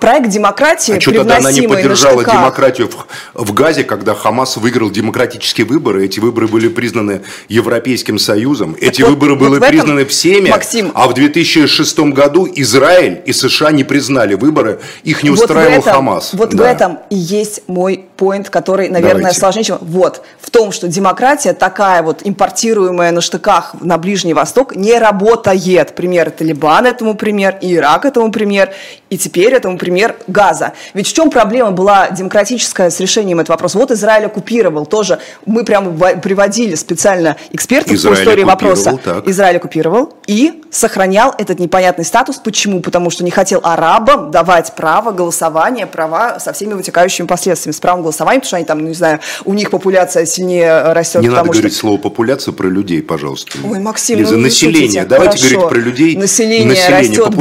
Проект демократии, А что тогда она не поддержала демократию в, в Газе, когда Хамас выиграл демократические выборы? Эти выборы были признаны Европейским Союзом. Эти вот- выборы вот были в этом, признаны всеми. Максим- а в 2006 году Израиль и США не признали выборы. Их не Вот в устраивал этом- Хамас. Вот в Да. этом и есть мой поинт, который, наверное, Давайте. сложнее, чем... Вот, в том, что демократия такая вот импортируемая на штыках на Ближний Восток не работает. Пример это Либан этому пример, и Ирак этому пример, и теперь этому пример Газа. Ведь в чем проблема была демократическая с решением этого вопроса? Вот Израиль оккупировал тоже. Мы прямо приводили специально экспертов Израиль по истории вопроса. так. Израиль оккупировал и сохранял этот непонятный статус. Почему? Потому что не хотел арабам давать право голосования, права со всеми вытекающими последствиями. С правом голосования, потому что они там, ну, не знаю, у них популяция сильнее растет. Не надо что- говорить слово популяция про людей, пожалуйста. Ой, Максим, Лиза, ну вы население. шутите. Давайте Хорошо. говорить про людей. Население, растет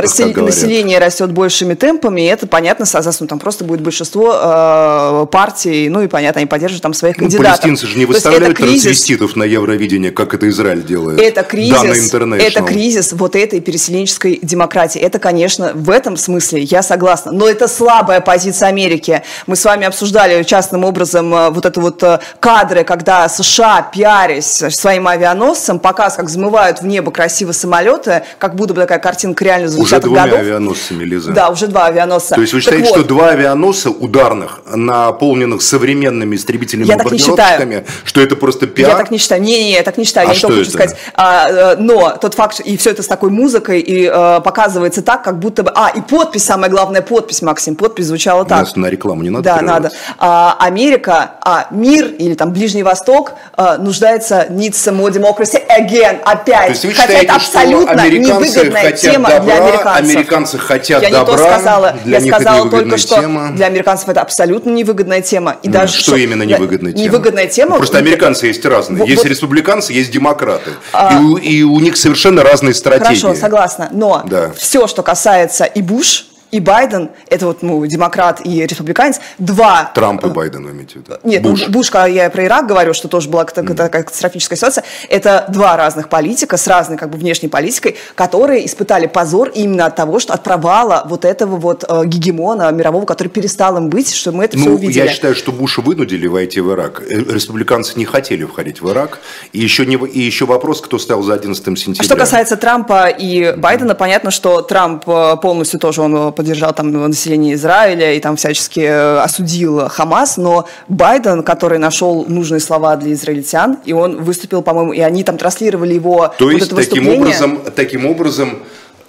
рассель- как говорят. население растет большими темпами, и это понятно, соответственно, там просто будет большинство э, партий, ну и понятно, они поддержат там своих Ну, кандидатов. палестинцы же не выставляют трансвеститов на Евровидение, как это Израиль делает. Это кризис, International. это кризис вот этой переселенческой демократии. Это, конечно, в этом смысле я согласна. Но это слабая позиция Америки. Мы с вами обсуждали частным образом э, вот это вот э, кадры, когда США, пиарясь своим авианосцем, показ, как взмывают в небо красиво самолеты, как будто бы такая картинка реально из Уже 80-х двумя годов. авианосцами, Лиза. Да, уже два авианосца. То есть вы считаете, вот. что два авианосца ударных, наполненных современными истребителями я бомбардировщиками, что это просто пиар? Я так не считаю. Не-не-не, я так не считаю. А я что хочу это? сказать. А, э, но тот факт, и все это с такой музыкой, и а, показывается так, как будто бы... А, и подпись, самое главное, подпись, Максим, подпись звучала так. Нас на рекламу не надо Да, надо. А, Америка, а мир или там Ближний Восток а, нуждается needs some more democracy again, опять. То есть вы Хотя это абсолютно невыгодная тема добра, для американцев. Американцы хотят я добра, не то сказала, я сказала только что тема. для американцев это абсолютно невыгодная тема. И даже что, что именно невыгодная тема? Невыгодная тема. Просто американцы есть разные. Есть республиканцы, есть демократы. А, и, у, и у них совершенно разные стратегии. Хорошо, согласна. Но да. все, что касается и Буш, и Байден, это вот ну, демократ и республиканец, два... Трамп и э, Байден, вы имеете в виду? Нет, Буш. Буш, когда я про Ирак говорю, что тоже была такая mm. катастрофическая ситуация, это два разных политика с разной как бы внешней политикой, которые испытали позор именно от того, что от провала вот этого вот э, гегемона мирового, который перестал им быть, что мы это ну, все увидели. Я считаю, что Буша вынудили войти в Ирак. Э, республиканцы не хотели входить в Ирак. И еще, не, и еще вопрос, кто стоял за 11 сентября. Что касается Трампа и Байдена, понятно, что Трамп э, полностью тоже он поддержал там население Израиля и там всячески э, осудил Хамас, но Байден, который нашел нужные слова для израильтян, и он выступил, по-моему, и они там транслировали его То вот есть, это таким образом, таким образом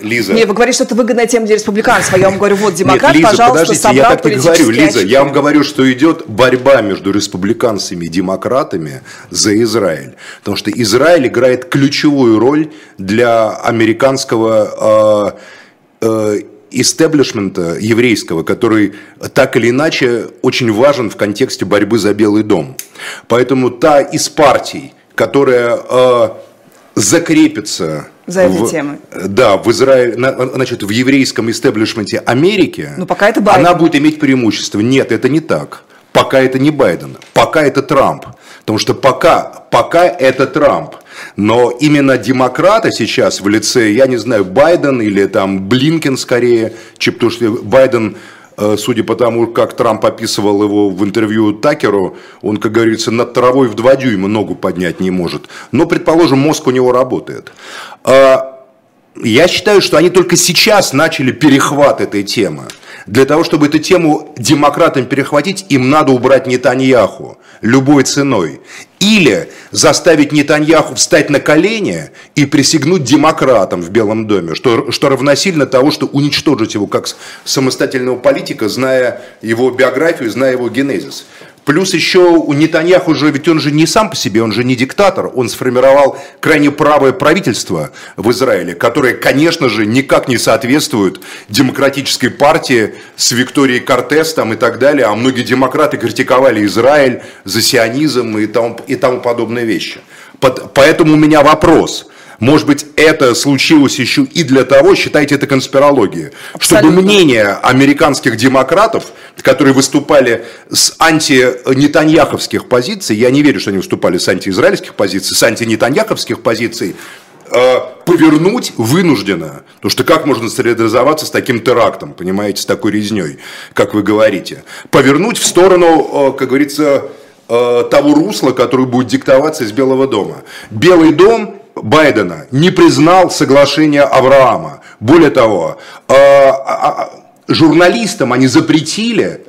Лиза. Не, вы говорите, что это выгодная тема для республиканцев, а я вам говорю, вот демократ, Нет, Лиза, пожалуйста, подождите, собрал я так и говорю, Лиза, очки. я вам говорю, что идет борьба между республиканцами и демократами за Израиль. Потому что Израиль играет ключевую роль для американского э, э, истеблишмента еврейского, который так или иначе очень важен в контексте борьбы за Белый дом. Поэтому та из партий, которая э, закрепится за этой в, темой. Да, в Израиле, значит, в еврейском истеблишменте Америки, ну, пока это Байден. она будет иметь преимущество. Нет, это не так. Пока это не Байден, пока это Трамп. Потому что пока, пока это Трамп. Но именно демократы сейчас в лице, я не знаю, Байден или там Блинкен скорее, чем потому что Байден э, судя по тому, как Трамп описывал его в интервью Такеру, он, как говорится, над травой в два дюйма ногу поднять не может. Но, предположим, мозг у него работает. А, я считаю, что они только сейчас начали перехват этой темы. Для того, чтобы эту тему демократам перехватить, им надо убрать Нетаньяху любой ценой. Или заставить Нетаньяху встать на колени и присягнуть демократам в Белом доме, что, что равносильно того, что уничтожить его как самостоятельного политика, зная его биографию, зная его генезис. Плюс еще у Нетаньяху же, ведь он же не сам по себе, он же не диктатор, он сформировал крайне правое правительство в Израиле, которое, конечно же, никак не соответствует демократической партии с Викторией Кортес там и так далее, а многие демократы критиковали Израиль за сионизм и тому, и тому подобные вещи. Поэтому у меня вопрос – может быть, это случилось еще и для того, считайте это конспирологией, чтобы мнение американских демократов, которые выступали с антинетаньяховских позиций, я не верю, что они выступали с антиизраильских позиций, с антинетаньяховских позиций, э, повернуть вынужденно. Потому что как можно солидаризоваться с таким терактом, понимаете, с такой резней, как вы говорите. Повернуть в сторону, э, как говорится, э, того русла, который будет диктоваться из Белого дома. Белый дом Байдена не признал соглашение Авраама. Более того, а, а, а, журналистам они запретили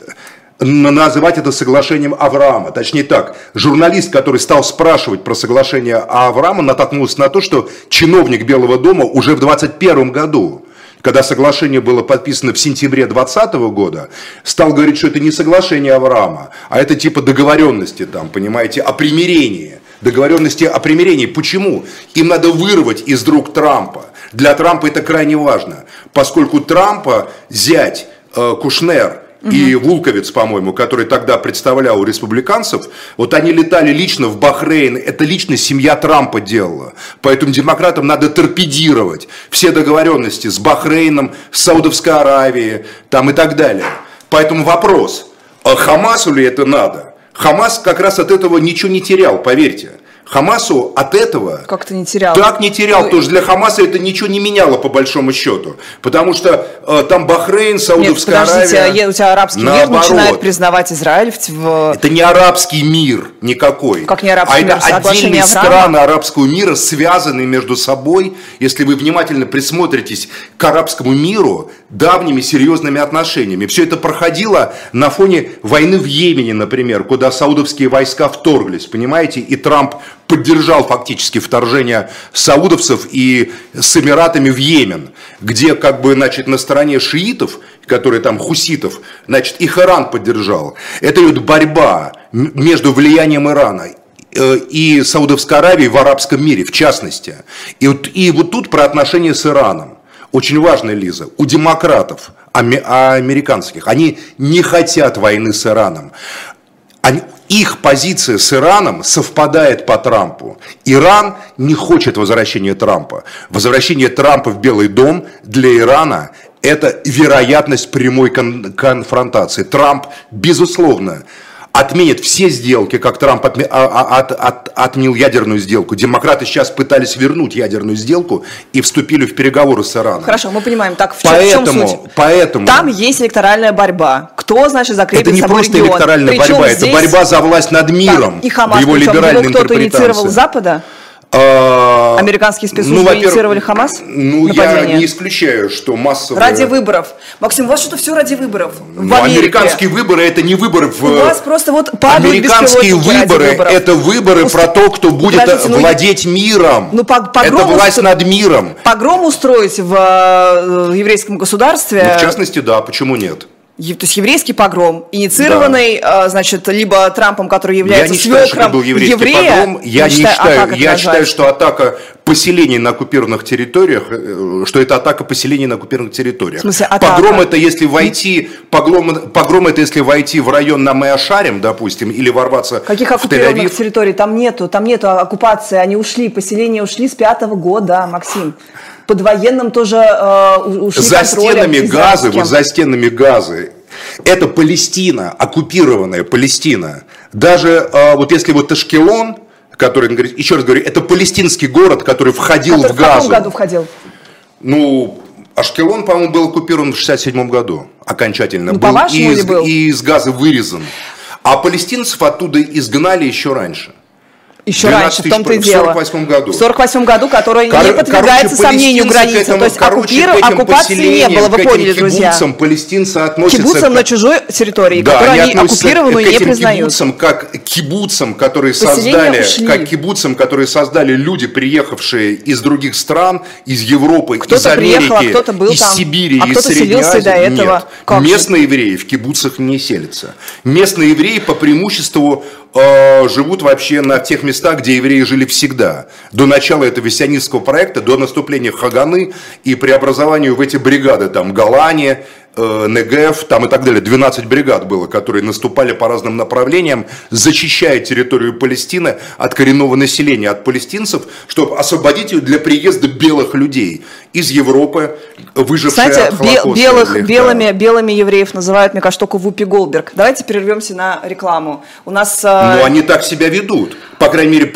называть это соглашением Авраама. Точнее так, журналист, который стал спрашивать про соглашение Авраама, натолкнулся на то, что чиновник Белого дома уже в 2021 году, когда соглашение было подписано в сентябре 2020 года, стал говорить, что это не соглашение Авраама, а это типа договоренности там, понимаете, о примирении договоренности о примирении. Почему? Им надо вырвать из рук Трампа. Для Трампа это крайне важно, поскольку Трампа зять э, Кушнер и Вулковец, по-моему, который тогда представлял у республиканцев, вот они летали лично в Бахрейн, это лично семья Трампа делала. Поэтому демократам надо торпедировать все договоренности с Бахрейном, с Саудовской Аравией там и так далее. Поэтому вопрос, а Хамасу ли это надо? Хамас как раз от этого ничего не терял, поверьте. Хамасу от этого... Как-то не терял. Так не терял, ну, потому что для Хамаса это ничего не меняло по большому счету. Потому что э, там Бахрейн, Саудовская Нет, подождите, Аравия... у тебя арабский наоборот. мир начинает признавать Израиль в... Это не арабский мир никакой. Как не арабский а мир? это отдельные страны арабского мира, связанные между собой. Если вы внимательно присмотритесь к арабскому миру, давними серьезными отношениями. Все это проходило на фоне войны в Йемене, например, куда саудовские войска вторглись, понимаете, и Трамп поддержал фактически вторжение саудовцев и с Эмиратами в Йемен, где как бы, значит, на стороне шиитов, которые там хуситов, значит, их Иран поддержал. Это вот борьба между влиянием Ирана э, и Саудовской Аравии в арабском мире, в частности. И вот, и вот тут про отношения с Ираном. Очень важная, Лиза, у демократов, американских, они не хотят войны с Ираном. Они, их позиция с Ираном совпадает по Трампу. Иран не хочет возвращения Трампа. Возвращение Трампа в Белый дом для Ирана – это вероятность прямой кон- конфронтации. Трамп, безусловно, отменит все сделки, как Трамп отме, а, а, от, от, отменил ядерную сделку. Демократы сейчас пытались вернуть ядерную сделку и вступили в переговоры с Ираном. Хорошо, мы понимаем. Так, в, поэтому, чем, в чем суть? Поэтому, Там есть электоральная борьба. Кто, значит, закрепит Это не просто регион? электоральная Причем борьба, здесь... это борьба за власть над миром. Да, и Хамас, в его либеральной его кто-то инициировал с Запада? А, Американские спецслужбы ну, инициировали Хамас? Ну, нападение? я не исключаю, что массовые... Ради выборов. Максим, у вас что-то все ради выборов. Ну, американские выборы это не выборы в... У вас просто вот Американские выборы это выборы Ус... про то, кто будет ну, владеть миром. Ну, погром это власть устро... над миром. Погром устроить в, э, в еврейском государстве? Ну, в частности, да, почему нет? То есть еврейский погром, инициированный, да. значит, либо Трампом, который является я не считаю, что это был еврейский еврея, погром. Я не считаю, я считаю, что атака поселений на оккупированных территориях, э, что это атака поселений на оккупированных территориях. В смысле, атака? Погром это если войти, погром, погром это если войти в район на Мэашарем, допустим, или ворваться Каких в оккупированных территорий? Там нету, там нету оккупации, они ушли, поселения ушли с пятого года, Максим под военным тоже э, ушли За стенами газы, вот за стенами газы. Это Палестина, оккупированная Палестина. Даже э, вот если вот Ташкелон, который, еще раз говорю, это палестинский город, который входил который в Газу. В каком году входил? Ну, Ашкелон, по-моему, был оккупирован в 67 году окончательно. Ну, был, и, из, был? и из Газа вырезан. А палестинцев оттуда изгнали еще раньше. Еще раньше, в том-то и дело. В 48 году. В 48 году, который Кор- не подвергается короче, сомнению границы. Этому, То есть короче, оккупир, оккупации не было, вы поняли, друзья. Кибуцам палестинцы относятся... Кибуцам к... на чужой территории, да, которую они оккупированную не признают. кибуцам, как кибуцам, которые создали, как кибуцам, которые создали люди, приехавшие из других стран, из Европы, кто из Америки, приехал, а кто-то был из там, Сибири, а из Средней Азии. до этого. Нет. Как Местные евреи в кибуцах не селятся. Местные евреи по преимуществу э, живут вообще на тех местах, где евреи жили всегда. До начала этого сионистского проекта, до наступления Хаганы и преобразованию в эти бригады, там, Галани, э, НГФ, там и так далее. 12 бригад было, которые наступали по разным направлениям, зачищая территорию Палестины от коренного населения, от палестинцев, чтобы освободить ее для приезда белых людей из Европы, выжившие Кстати, от Холокоста. белых, белыми, белыми евреев называют, мне кажется, только Вупи Голдберг. Давайте прервемся на рекламу. У нас... Э, ну, они так себя ведут. По крайней мере,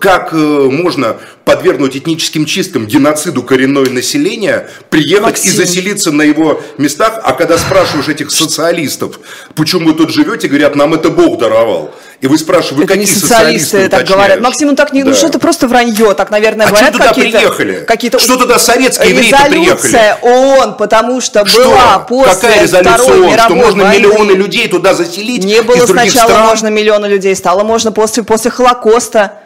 как э, можно подвергнуть этническим чисткам, геноциду коренное население, приехать Максим. и заселиться на его местах, а когда спрашиваешь этих социалистов, почему вы тут живете, говорят, нам это Бог даровал. И вы спрашиваете, вы это какие не социалисты так говорят. Максим, ну так не, ну, да. ну что это просто вранье, так, наверное, а говорят какие-то, приехали? Какие-то... Что туда советские евреи приехали? ООН, потому что, что? была после Какая резолюция Второй ООН? Что можно войны. миллионы людей туда заселить Не было сначала стран? можно миллионы людей, стало можно после, после Холокоста.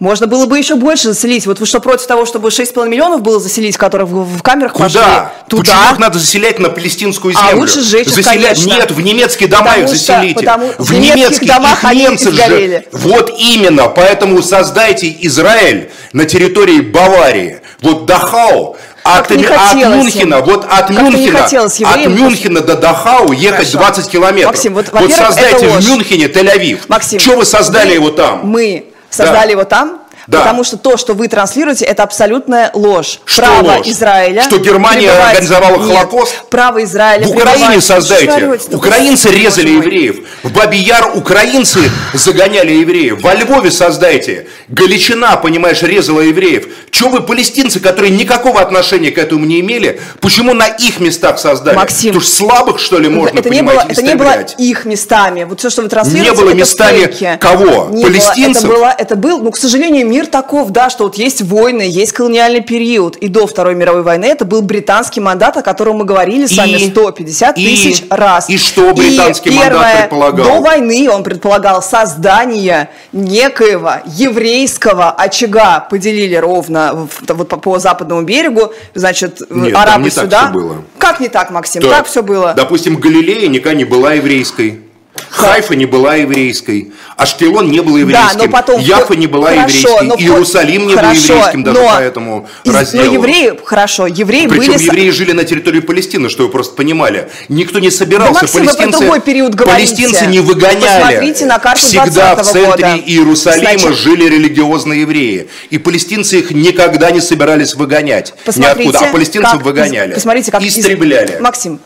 Можно было бы еще больше заселить. Вот вы что, против того, чтобы 6,5 миллионов было заселить, которых в, в камерах Куда? пошли? Туда. Почему их надо заселять на палестинскую землю? А лучше сжечь заселять? конечно. Нет, в немецкие дома потому их заселите. Что, потому, в, в немецких домах их немцы же. Вот именно. Поэтому создайте Израиль на территории Баварии. Вот Дахау. От, от Мюнхена, им. вот от Мюнхена, от Мюнхена до Дахау ехать Хорошо. 20 километров. Максим, вот, вот создайте в Мюнхене Тель-Авив. Максим, что вы создали мы, его там? Мы создали да. его там, Да. Потому что то, что вы транслируете, это абсолютная ложь. Что право ложь? Израиля. Что Германия организовала Нет, Холокост? Право Израиля. В Украине создайте. Украинцы резали евреев. В Бабияр украинцы загоняли евреев. Во Львове создайте. Галичина, понимаешь, резала евреев. Чего вы, палестинцы, которые никакого отношения к этому не имели, почему на их местах создали? Максим. Потому что слабых, что ли, можно, это не было, Это не было их местами. Вот все, что вы транслируете, Не было местами фейки. кого? Не Палестинцев? Было. Это, было, это был, ну, к сожалению, мир таков, да, что вот есть войны, есть колониальный период. И до Второй мировой войны это был британский мандат, о котором мы говорили с вами 150 и, тысяч раз. И что британский и мандат первое, предполагал? До войны он предполагал создание некоего еврейского очага. Поделили ровно вот по, по западному берегу, значит, Нет, арабы не сюда. Так все было. Как не так, Максим? Так, так все было. Допустим, Галилея никогда не была еврейской. Хайфа не была еврейской, Ашкелон не был еврейским, да, но потом, Яфа не была хорошо, еврейской, но, Иерусалим не хорошо, был еврейским даже но, поэтому разделу. Но евреи, хорошо, евреи Причем были... евреи жили на территории Палестины, что вы просто понимали. Никто не собирался. Да, Максим, палестинцы, вы другой период палестинцы не выгоняли. Посмотрите на карту Всегда в центре года. Иерусалима Значит, жили религиозные евреи. И палестинцы их никогда не собирались выгонять. Посмотрите, Ниоткуда. А палестинцев как, выгоняли. Посмотрите, как истребляли. Из... Максим,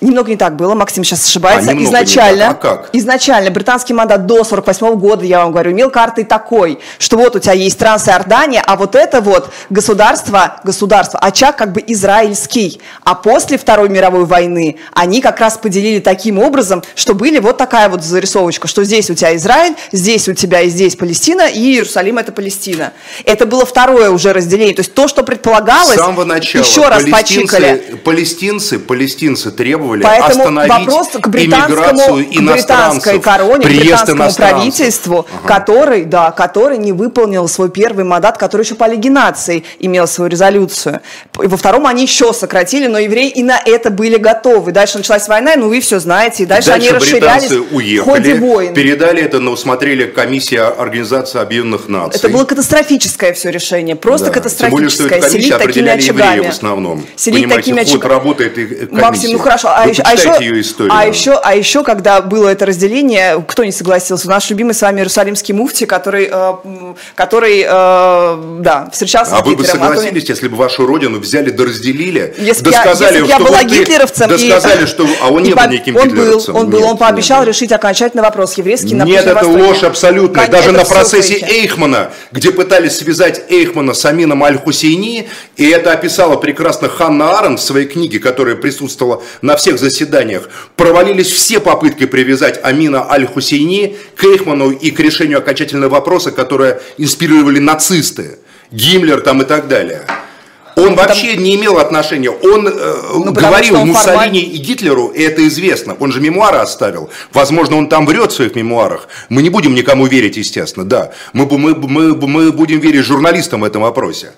немного не так было. Максим сейчас ошибается. А, изначально, а как? изначально британский мандат до 48 года, я вам говорю, имел карты такой, что вот у тебя есть Трансиордания, а вот это вот государство, государство, очаг как бы израильский. А после Второй мировой войны они как раз поделили таким образом, что были вот такая вот зарисовочка, что здесь у тебя Израиль, здесь у тебя и здесь Палестина, и Иерусалим это Палестина. Это было второе уже разделение. То есть то, что предполагалось, С самого начала еще раз почикали. Палестинцы, палестинцы требовали Поэтому остановить вопрос к британскому, к британской короне, британскому правительству, ага. который, да, который не выполнил свой первый мандат, который еще по легинации имел свою резолюцию. И во втором они еще сократили, но евреи и на это были готовы. Дальше началась война, ну вы все знаете, и дальше, дальше они расширялись уехали, в ходе войн. Передали это на усмотрели комиссия Организации Объединенных Наций. Это было катастрофическое все решение, просто да. катастрофическое. Тем более, что Селить такими очагами. в основном. Селить такими очагами. работает и комиссия. Максим, ну хорошо, а, еще, а, еще, ее историю. а, еще, а еще, когда было это разделение, кто не согласился? Наш любимый с вами Иерусалимский муфти, который, э, который э, да, встречался а с Гитлером. А вы бы согласились, если бы вашу родину взяли да разделили? Если да я, сказали, если я что была вот гитлеровцем. Да и, сказали, что... А он не был никаким он гитлеровцем. Был, он был, Нет, он пообещал решить окончательный вопрос еврейский на Нет, это ложь абсолютная. Даже на процессе фейки. Эйхмана, где пытались связать Эйхмана с Амином Аль-Хусейни, и это описала прекрасно Ханна Арен в своей книге, которая присутствовала на всех заседаниях, провалились все попытки привязать Амина Аль-Хусейни к Эйхману и к решению окончательного вопроса, которое инспирировали нацисты, Гиммлер там и так далее. Он вообще не имел отношения. Он э, Ну, потому говорил он Муссолини формаль- и Гитлеру, и это известно. Он же мемуары оставил. Возможно, он там врет в своих мемуарах. Мы не будем никому верить, естественно, да. Мы, мы, мы, мы будем верить журналистам в этом вопросе.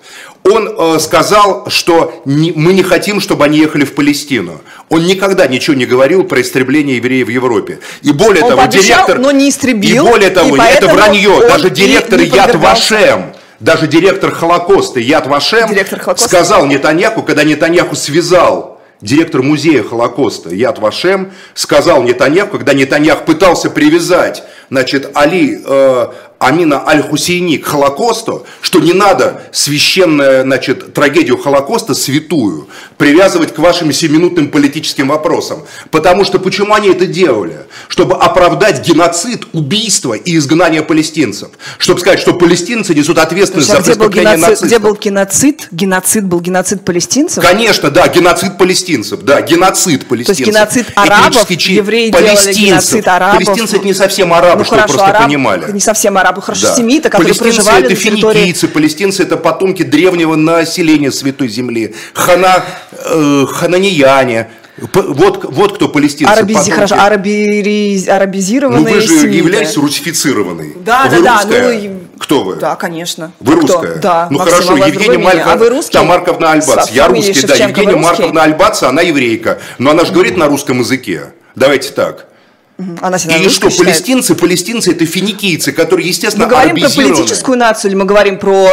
Он э, сказал, что не- мы не хотим, чтобы они ехали в Палестину. Он никогда ничего не говорил про истребление евреев в Европе. И более Он того, пообещал, директор... но не истребил, И более того, и это вранье. Даже директор не Яд подвергался. Вашем даже директор Холокоста Яд Вашем Холокоста. сказал Нетаньяху, когда Нетаньяху связал директор музея Холокоста Яд Вашем, сказал Нетаньяху, когда Нетаньях пытался привязать значит, Али э, Амина Аль-Хусейни к Холокосту, что не надо священную значит, трагедию Холокоста, святую, привязывать к вашим семиминутным политическим вопросам. Потому что почему они это делали? Чтобы оправдать геноцид, убийство и изгнание палестинцев. Чтобы сказать, что палестинцы несут ответственность Слушай, а за преступление геноцид, нацистов. где был геноцид? Геноцид был геноцид палестинцев? Конечно, да, геноцид палестинцев, да, геноцид палестинцев. геноцид арабов, Этнический чи- евреи делали палестинцев. геноцид арабов. Палестинцы это не совсем арабы, Ну чтобы хорошо, просто араб- понимали. Не совсем арабы, хорошо, Да. семиты, которые Палестинцы проживали это на территории... финикийцы, палестинцы это потомки древнего населения Святой Земли. Хана, э, хананияне. Вот, вот кто палестинцы. Арабизи, хорошо, арабири- Ну арабизированные вы же семиты. являетесь русифицированной. Да, вы да, да, русская? ну и- Кто вы? Да, конечно. Вы А кто? русская? Да. Ну Максим, хорошо, а Евгения. Малька, А вы русский? Тамарковна Альбац. С Я русский, да. Шевченко, вы Евгения? Марковна Альбац, она еврейка. Но она же говорит на русском языке. Давайте так. А нас Или что, считает. палестинцы, палестинцы это финикийцы, которые, естественно, Мы говорим про политическую нацию или мы говорим про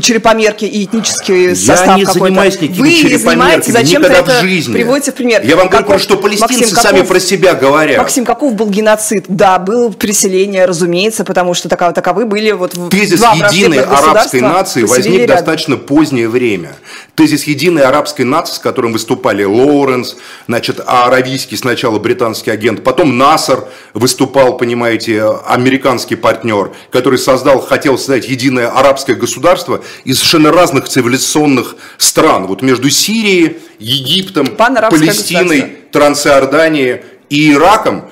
черепомерки и этнический состав Я не занимаюсь никакими Вы черепомерками, зачем никогда это в жизни. приводите в пример. Я вам каков, говорю, что палестинцы Максим, сами каков, про себя говорят. Максим, каков был геноцид? Да, было переселение, разумеется, потому что таковы, таковы были вот Тезис два единой арабской нации возник рядом. достаточно позднее время. Тезис единой арабской нации, с которым выступали Лоуренс, значит, аравийский сначала британский агент, потом Насар выступал, понимаете, американский партнер, который создал, хотел создать единое арабское государство из совершенно разных цивилизационных стран. Вот между Сирией, Египтом, Палестиной, Трансиорданией и Ираком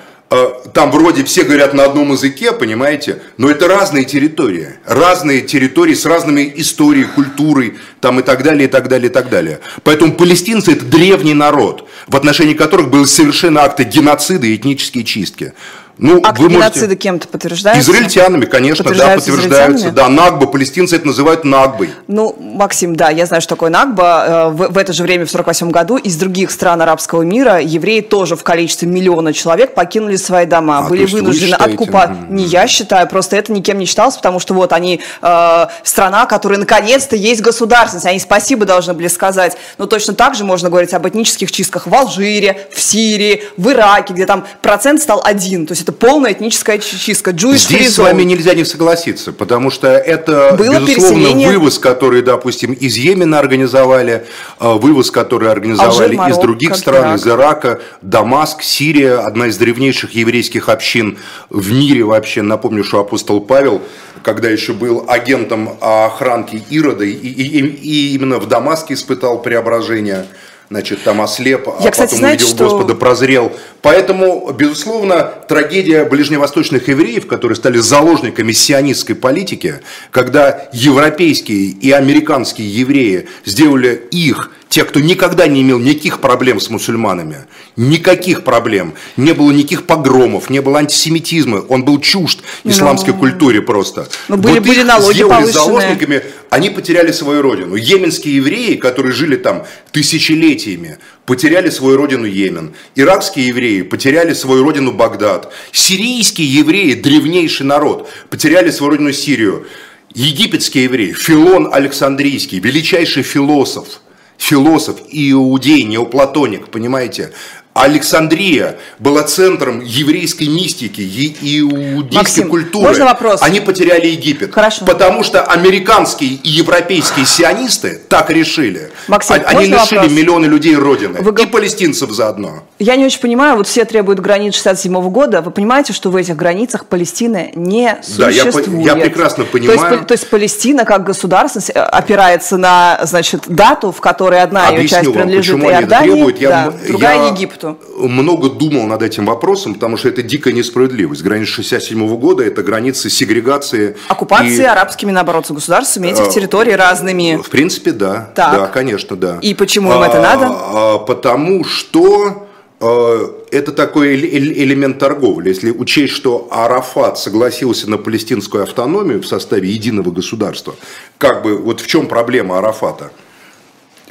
там вроде все говорят на одном языке, понимаете, но это разные территории, разные территории с разными историей, культурой, там и так далее, и так далее, и так далее. Поэтому палестинцы это древний народ, в отношении которых были совершены акты геноцида и этнические чистки. Ну, Акт вы можете... кем-то подтверждается? Израильтянами, конечно, да, подтверждаются. Да, Нагба, палестинцы это называют Нагбой. Ну, Максим, да, я знаю, что такое Нагба. Э, в, в это же время, в 48 году, из других стран арабского мира евреи тоже в количестве миллиона человек покинули свои дома, а, были вынуждены откупать. Не я считаю, просто это никем не считалось, потому что вот они, э, страна, которая наконец-то есть государственность, они спасибо должны были сказать. Но точно так же можно говорить об этнических чистках в Алжире, в Сирии, в Ираке, где там процент стал один. То есть это полная этническая чистка. Jewish Здесь с вами нельзя не согласиться, потому что это, Было безусловно, вывоз, который, допустим, из Йемена организовали, э, вывоз, который организовали Алжир, из других стран, Ирак. из Ирака, Дамаск, Сирия, одна из древнейших еврейских общин в мире вообще. Напомню, что апостол Павел, когда еще был агентом охранки Ирода, и, и, и именно в Дамаске испытал преображение – значит, там ослеп, а Я, а кстати, потом знаете, увидел что... Господа, прозрел. Поэтому, безусловно, трагедия ближневосточных евреев, которые стали заложниками сионистской политики, когда европейские и американские евреи сделали их те, кто никогда не имел никаких проблем с мусульманами, никаких проблем, не было никаких погромов, не было антисемитизма, он был чужд исламской Но... культуре просто. Но были, вот были налоги сделали повышенные. заложниками, они потеряли свою родину. Йеменские евреи, которые жили там тысячелетиями, потеряли свою родину Йемен. Иракские евреи потеряли свою родину Багдад. Сирийские евреи, древнейший народ, потеряли свою родину Сирию. Египетские евреи, Филон Александрийский, величайший философ – философ и иудей, неоплатоник, понимаете, Александрия была центром еврейской мистики и иудейской Максим, культуры. Можно вопрос? Они потеряли Египет. Хорошо. Потому что американские и европейские сионисты так решили. Максим, Они лишили вопрос? миллионы людей родины. Вы... И палестинцев заодно. Я не очень понимаю, вот все требуют границ 67 года. Вы понимаете, что в этих границах Палестины не да, существует? Да, я, я прекрасно понимаю. То есть, то есть Палестина как государственность э, опирается на значит, дату, в которой одна Объясню ее часть вам, принадлежит Иордании, требует. Я, да, другая я... Египту что? Много думал над этим вопросом, потому что это дикая несправедливость. Граница 67 года – это границы сегрегации. Оккупации и... арабскими, наоборот, государствами этих а, территорий разными. В принципе, да. Так. Да, конечно, да. И почему им а, это надо? А, потому что а, это такой элемент торговли. Если учесть, что Арафат согласился на палестинскую автономию в составе единого государства, как бы вот в чем проблема Арафата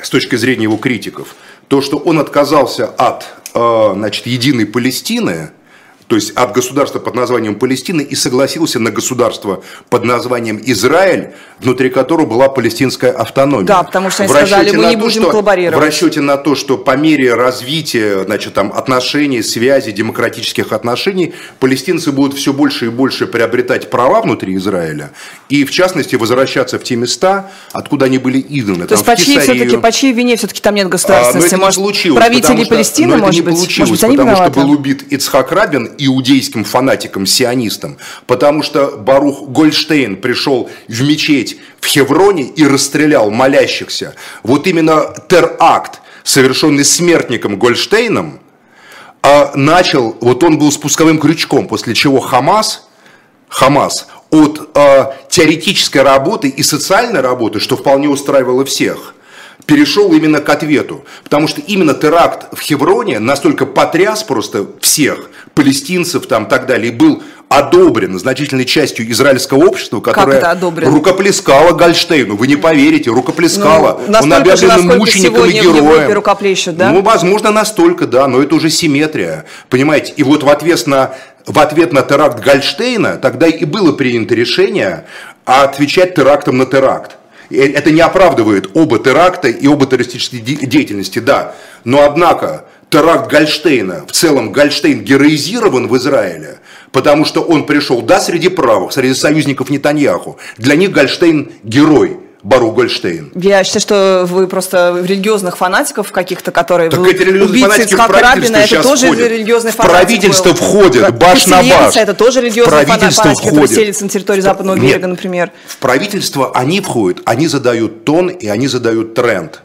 с точки зрения его критиков? То, что он отказался от значит, единой Палестины, то есть от государства под названием Палестина и согласился на государство под названием Израиль, внутри которого была палестинская автономия. Да, потому что они в сказали, мы не то, будем что, коллаборировать. В расчете на то, что по мере развития значит, там, отношений, связи, демократических отношений, палестинцы будут все больше и больше приобретать права внутри Израиля, и в частности возвращаться в те места, откуда они были изгнаны. То есть по чьей, все-таки, по чьей вине все-таки там нет государственности? А, но это не получилось, правители Палестины, может быть, может быть, они потому виноваты? что был убит Ицхак Рабин иудейским фанатиком, сионистом, потому что Барух Гольштейн пришел в мечеть в Хевроне и расстрелял молящихся. Вот именно теракт, совершенный смертником Гольштейном, а начал, вот он был спусковым крючком, после чего Хамас, Хамас от э, теоретической работы и социальной работы, что вполне устраивало всех – перешел именно к ответу. Потому что именно теракт в Хевроне настолько потряс просто всех, палестинцев там и так далее, и был одобрен значительной частью израильского общества, которое рукоплескало Гольштейну. Вы не поверите, рукоплескало. Ну, Он обязан мучеником и героем. рукоплещут, да? Ну, возможно, настолько, да, но это уже симметрия. Понимаете? И вот в ответ на, в ответ на теракт Гольштейна тогда и было принято решение отвечать терактом на теракт. Это не оправдывает оба теракта и оба террористические деятельности, да. Но однако теракт Гольштейна, в целом Гольштейн героизирован в Израиле, потому что он пришел, да, среди правых, среди союзников Нетаньяху. Для них Гольштейн герой. Бару Гольштейн. Я считаю, что вы просто религиозных фанатиков каких-то, которые так эти религиозные фанатики в Рабина, это тоже входят. религиозный фанатик. В правительство входят, баш на баш. это тоже религиозные фанатики, которые селятся на территории Западного Нет, берега, например. В правительство они входят, они задают тон и они задают тренд.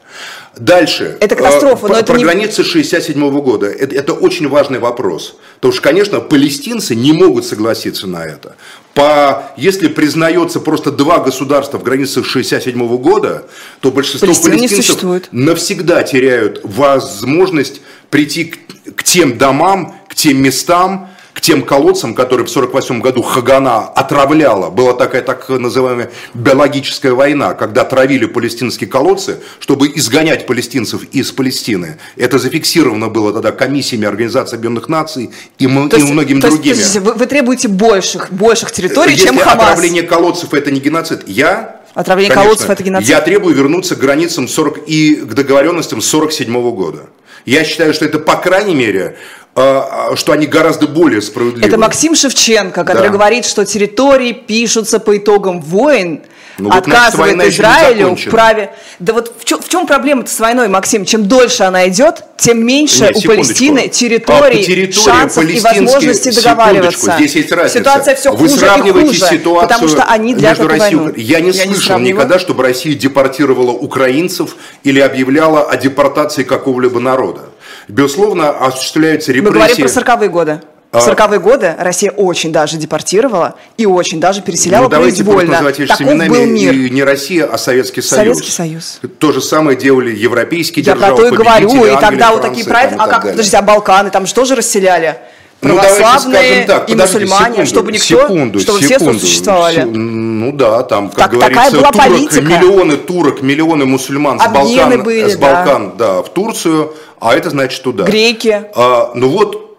Дальше. Это катастрофа, но про, это про не... границы 67 года. Это, это очень важный вопрос. Потому что, конечно, палестинцы не могут согласиться на это. По, если признается просто два государства в границах 67 года, то большинство Палестина палестинцев навсегда теряют возможность прийти к, к тем домам, к тем местам, к тем колодцам, которые в 1948 году Хагана отравляла. Была такая так называемая биологическая война, когда травили палестинские колодцы, чтобы изгонять палестинцев из Палестины. Это зафиксировано было тогда комиссиями Организации Объединенных Наций и, м- то есть, и многими то другими. Есть, вы, вы требуете больших, больших территорий, Если чем Хамас. отравление колодцев это не геноцид, я Отравление Конечно, колодцев это геноцид. Я требую вернуться к границам 40 и к договоренностям 47 года. Я считаю, что это, по крайней мере, что они гораздо более справедливы. Это Максим Шевченко, который да. говорит, что территории пишутся по итогам войн, ну, вот, отказывает значит, Израилю в праве. Да вот в чем, в чем проблема-то с войной, Максим? Чем дольше она идет, тем меньше Нет, у Палестины территорий, а территории шансов и возможностей договариваться. Здесь есть разница. Ситуация все Вы хуже и хуже, ситуацию потому что они для между Россией... войну. Я не Я слышал не никогда, чтобы Россия депортировала украинцев или объявляла о депортации какого-либо народа. Безусловно, осуществляются репрессии. Мы говорим про 40-е годы. В 40-е годы Россия очень даже депортировала и очень даже переселяла ну, давайте произвольно. вещи Таков был мир. И не Россия, а Советский Союз. Советский Союз. То же самое делали европейские Я державы, про то и говорю. Англия, и тогда вот такие проекты... А как, далее. подождите, а Балканы там же тоже расселяли? Ну, православные ну, так, и мусульмане, секунду, чтобы никто, секунду, чтобы секунду, все существовали. Ну да, там, как так, говорится, была турок, политика. миллионы турок, миллионы мусульман с Балкан, были, с Балкан да. Да, в Турцию, а это значит туда. Греки. А, ну вот,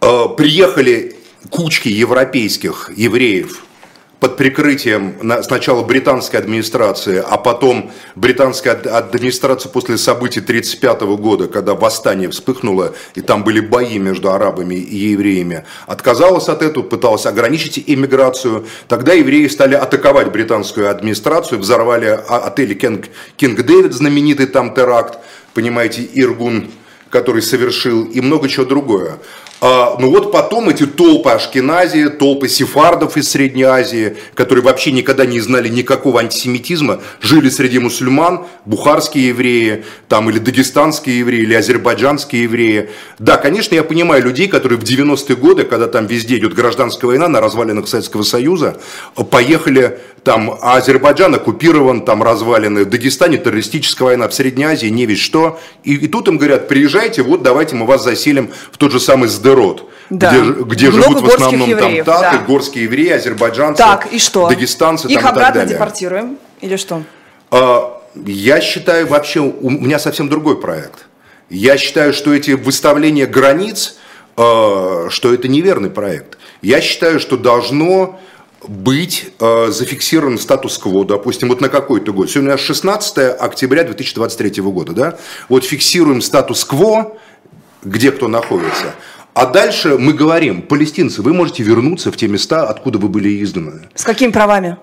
а, приехали кучки европейских евреев под прикрытием сначала британской администрации, а потом британская администрация после событий 1935 года, когда восстание вспыхнуло, и там были бои между арабами и евреями, отказалась от этого, пыталась ограничить иммиграцию. Тогда евреи стали атаковать британскую администрацию, взорвали отель Кинг, Кинг Дэвид, знаменитый там теракт, понимаете, Иргун, который совершил, и много чего другое. А, ну вот потом эти толпы Ашкеназии, толпы сефардов из Средней Азии, которые вообще никогда не знали никакого антисемитизма, жили среди мусульман, бухарские евреи, там, или дагестанские евреи, или азербайджанские евреи. Да, конечно, я понимаю людей, которые в 90-е годы, когда там везде идет гражданская война на развалинах Советского Союза, поехали там, а Азербайджан оккупирован, там развалины, в Дагестане террористическая война, в Средней Азии не весь что. И, и тут им говорят, приезжайте, вот давайте мы вас заселим в тот же самый Сдерот, да. где, где живут в основном евреев, там таты, да. горские евреи, азербайджанцы, так, и что? дагестанцы Их там, обратно так далее. депортируем или что? А, я считаю вообще, у меня совсем другой проект. Я считаю, что эти выставления границ, а, что это неверный проект. Я считаю, что должно быть э, зафиксирован статус-кво, допустим, вот на какой-то год. Сегодня 16 октября 2023 года, да? Вот фиксируем статус-кво, где кто находится. А дальше мы говорим, палестинцы, вы можете вернуться в те места, откуда вы были изгнаны. С какими правами?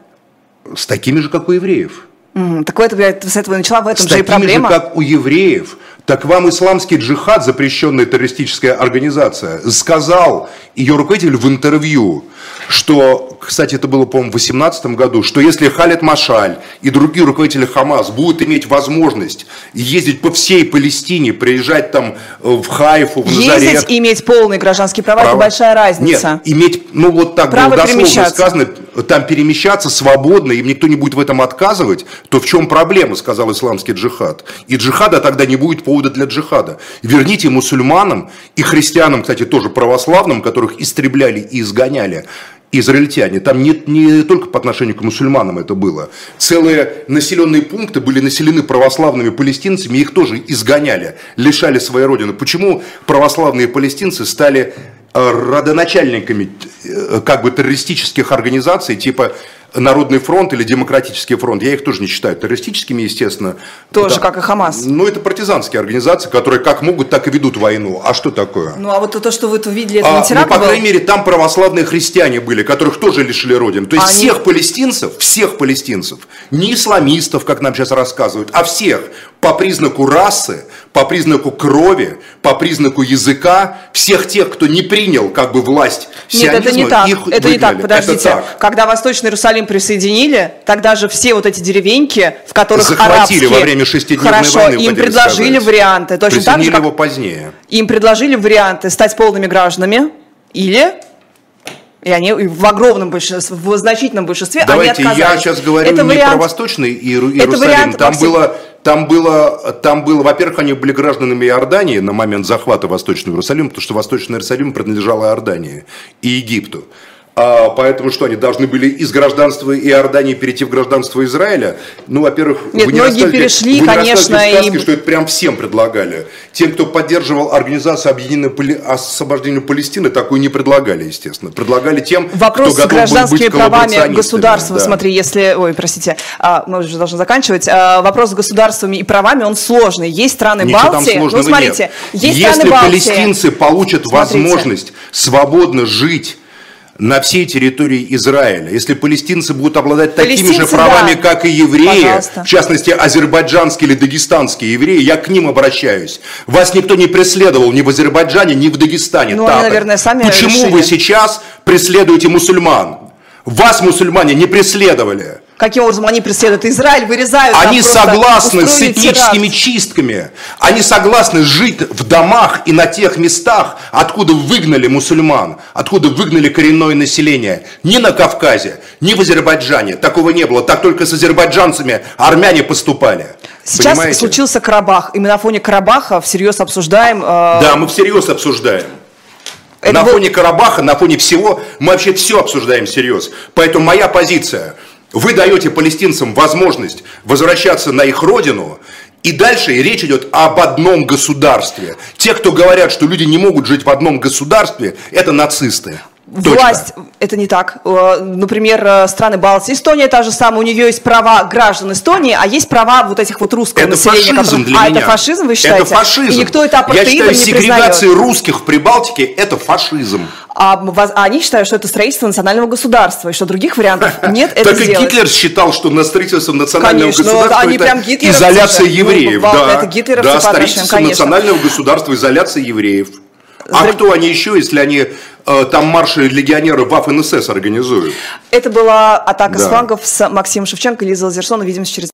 С такими же, как у евреев. Mm, так это, я с этого начала, в этом с же и проблема. Же, как у евреев. Так вам исламский джихад, запрещенная террористическая организация, сказал ее руководитель в интервью, что, кстати, это было, по-моему, в 2018 году, что если Халет Машаль и другие руководители Хамас будут иметь возможность ездить по всей Палестине, приезжать там э, в Хайфу, в Назарет... Ездить и иметь полные гражданские права, права, это большая разница. Нет, иметь, ну вот так Право было дословно сказано, там перемещаться свободно, им никто не будет в этом отказывать, то в чем проблема, сказал исламский джихад. И джихада тогда не будет повода для джихада. Верните мусульманам и христианам, кстати, тоже православным, которых истребляли и изгоняли, израильтяне. Там не, не только по отношению к мусульманам это было. Целые населенные пункты были населены православными палестинцами, их тоже изгоняли, лишали своей родины. Почему православные палестинцы стали э, родоначальниками э, как бы террористических организаций типа Народный фронт или Демократический фронт, я их тоже не считаю террористическими, естественно. Тоже да. как и Хамас. Ну, это партизанские организации, которые как могут, так и ведут войну. А что такое? Ну, а вот то, что вы видели, это а, не теракт ну, по был? крайней мере, там православные христиане были, которых тоже лишили родин. То есть а всех они... палестинцев, всех палестинцев, не исламистов, как нам сейчас рассказывают, а всех по признаку расы, по признаку крови, по признаку языка, всех тех, кто не принял как бы власть Нет, это не так. Их это выгнали. не так, подождите. Это так. Когда Восточный Иерусалим присоединили, тогда же все вот эти деревеньки, в которых Захватили арабские, во время шестидневной хорошо, войны, им предложили сказать. варианты. Точно так же, как его позднее. Им предложили варианты стать полными гражданами или и они в огромном большинстве, в значительном большинстве Давайте, они отказались. я сейчас говорю это не вариант, про Восточный Иерусалим. Это вариант, там Максим, было там было, там было, во-первых, они были гражданами Иордании на момент захвата Восточного Иерусалима, потому что Восточный Иерусалим принадлежал Иордании и Египту. А, поэтому что, они должны были из гражданства Иордании перейти в гражданство Израиля? Ну, во-первых, Нет, вы не многие перешли, вы конечно. Не сказки, и... что это прям всем предлагали. Тем, кто поддерживал Организацию Объединенного Поли... освобождения Палестины, такую не предлагали, естественно. Предлагали тем, Вопрос кто готов с гражданскими был быть правами государства, да. смотри, если... Ой, простите, а, мы уже должны заканчивать. А, вопрос с государствами и правами, он сложный. Есть страны Ничего Балтии... Ну, смотрите, нет. есть Если страны Балтии... палестинцы получат смотрите. возможность свободно жить на всей территории Израиля. Если палестинцы будут обладать такими же правами, да. как и евреи, Пожалуйста. в частности, азербайджанские или дагестанские евреи, я к ним обращаюсь. Вас никто не преследовал ни в Азербайджане, ни в Дагестане. Ну, они, наверное, сами Почему решили. вы сейчас преследуете мусульман? Вас мусульмане не преследовали. Каким образом они преследуют Израиль, вырезают? Они согласны с этническими теракт. чистками. Они согласны жить в домах и на тех местах, откуда выгнали мусульман, откуда выгнали коренное население. Ни на Кавказе, ни в Азербайджане. Такого не было. Так только с азербайджанцами армяне поступали. Сейчас Понимаете? случился Карабах. И мы на фоне Карабаха всерьез обсуждаем... Э... Да, мы всерьез обсуждаем. Это на был... фоне Карабаха, на фоне всего, мы вообще все обсуждаем всерьез. Поэтому моя позиция, вы даете палестинцам возможность возвращаться на их родину, и дальше речь идет об одном государстве. Те, кто говорят, что люди не могут жить в одном государстве, это нацисты. Власть, это не так. Э, например, э, страны Балтии, Эстония та же самая, у нее есть права граждан Эстонии, а есть права вот этих вот русского это населения. Фашизм для а меня. это фашизм, вы считаете? Это фашизм. И никто это Я считаю, сегрегация русских в Прибалтике – это фашизм. А, а они считают, что это строительство национального государства, и что других вариантов нет это Так и Гитлер считал, что на строительство национального конечно, государства они это прям изоляция ну, евреев. Ну, да, это гитлеровцы да, строительство национального государства, изоляция евреев. А кто они еще, если они э, там марши легионеров ВАФ НСС организуют? Это была атака да. с флангов с Максимом Шевченко и Лизой Лазерсон. Увидимся через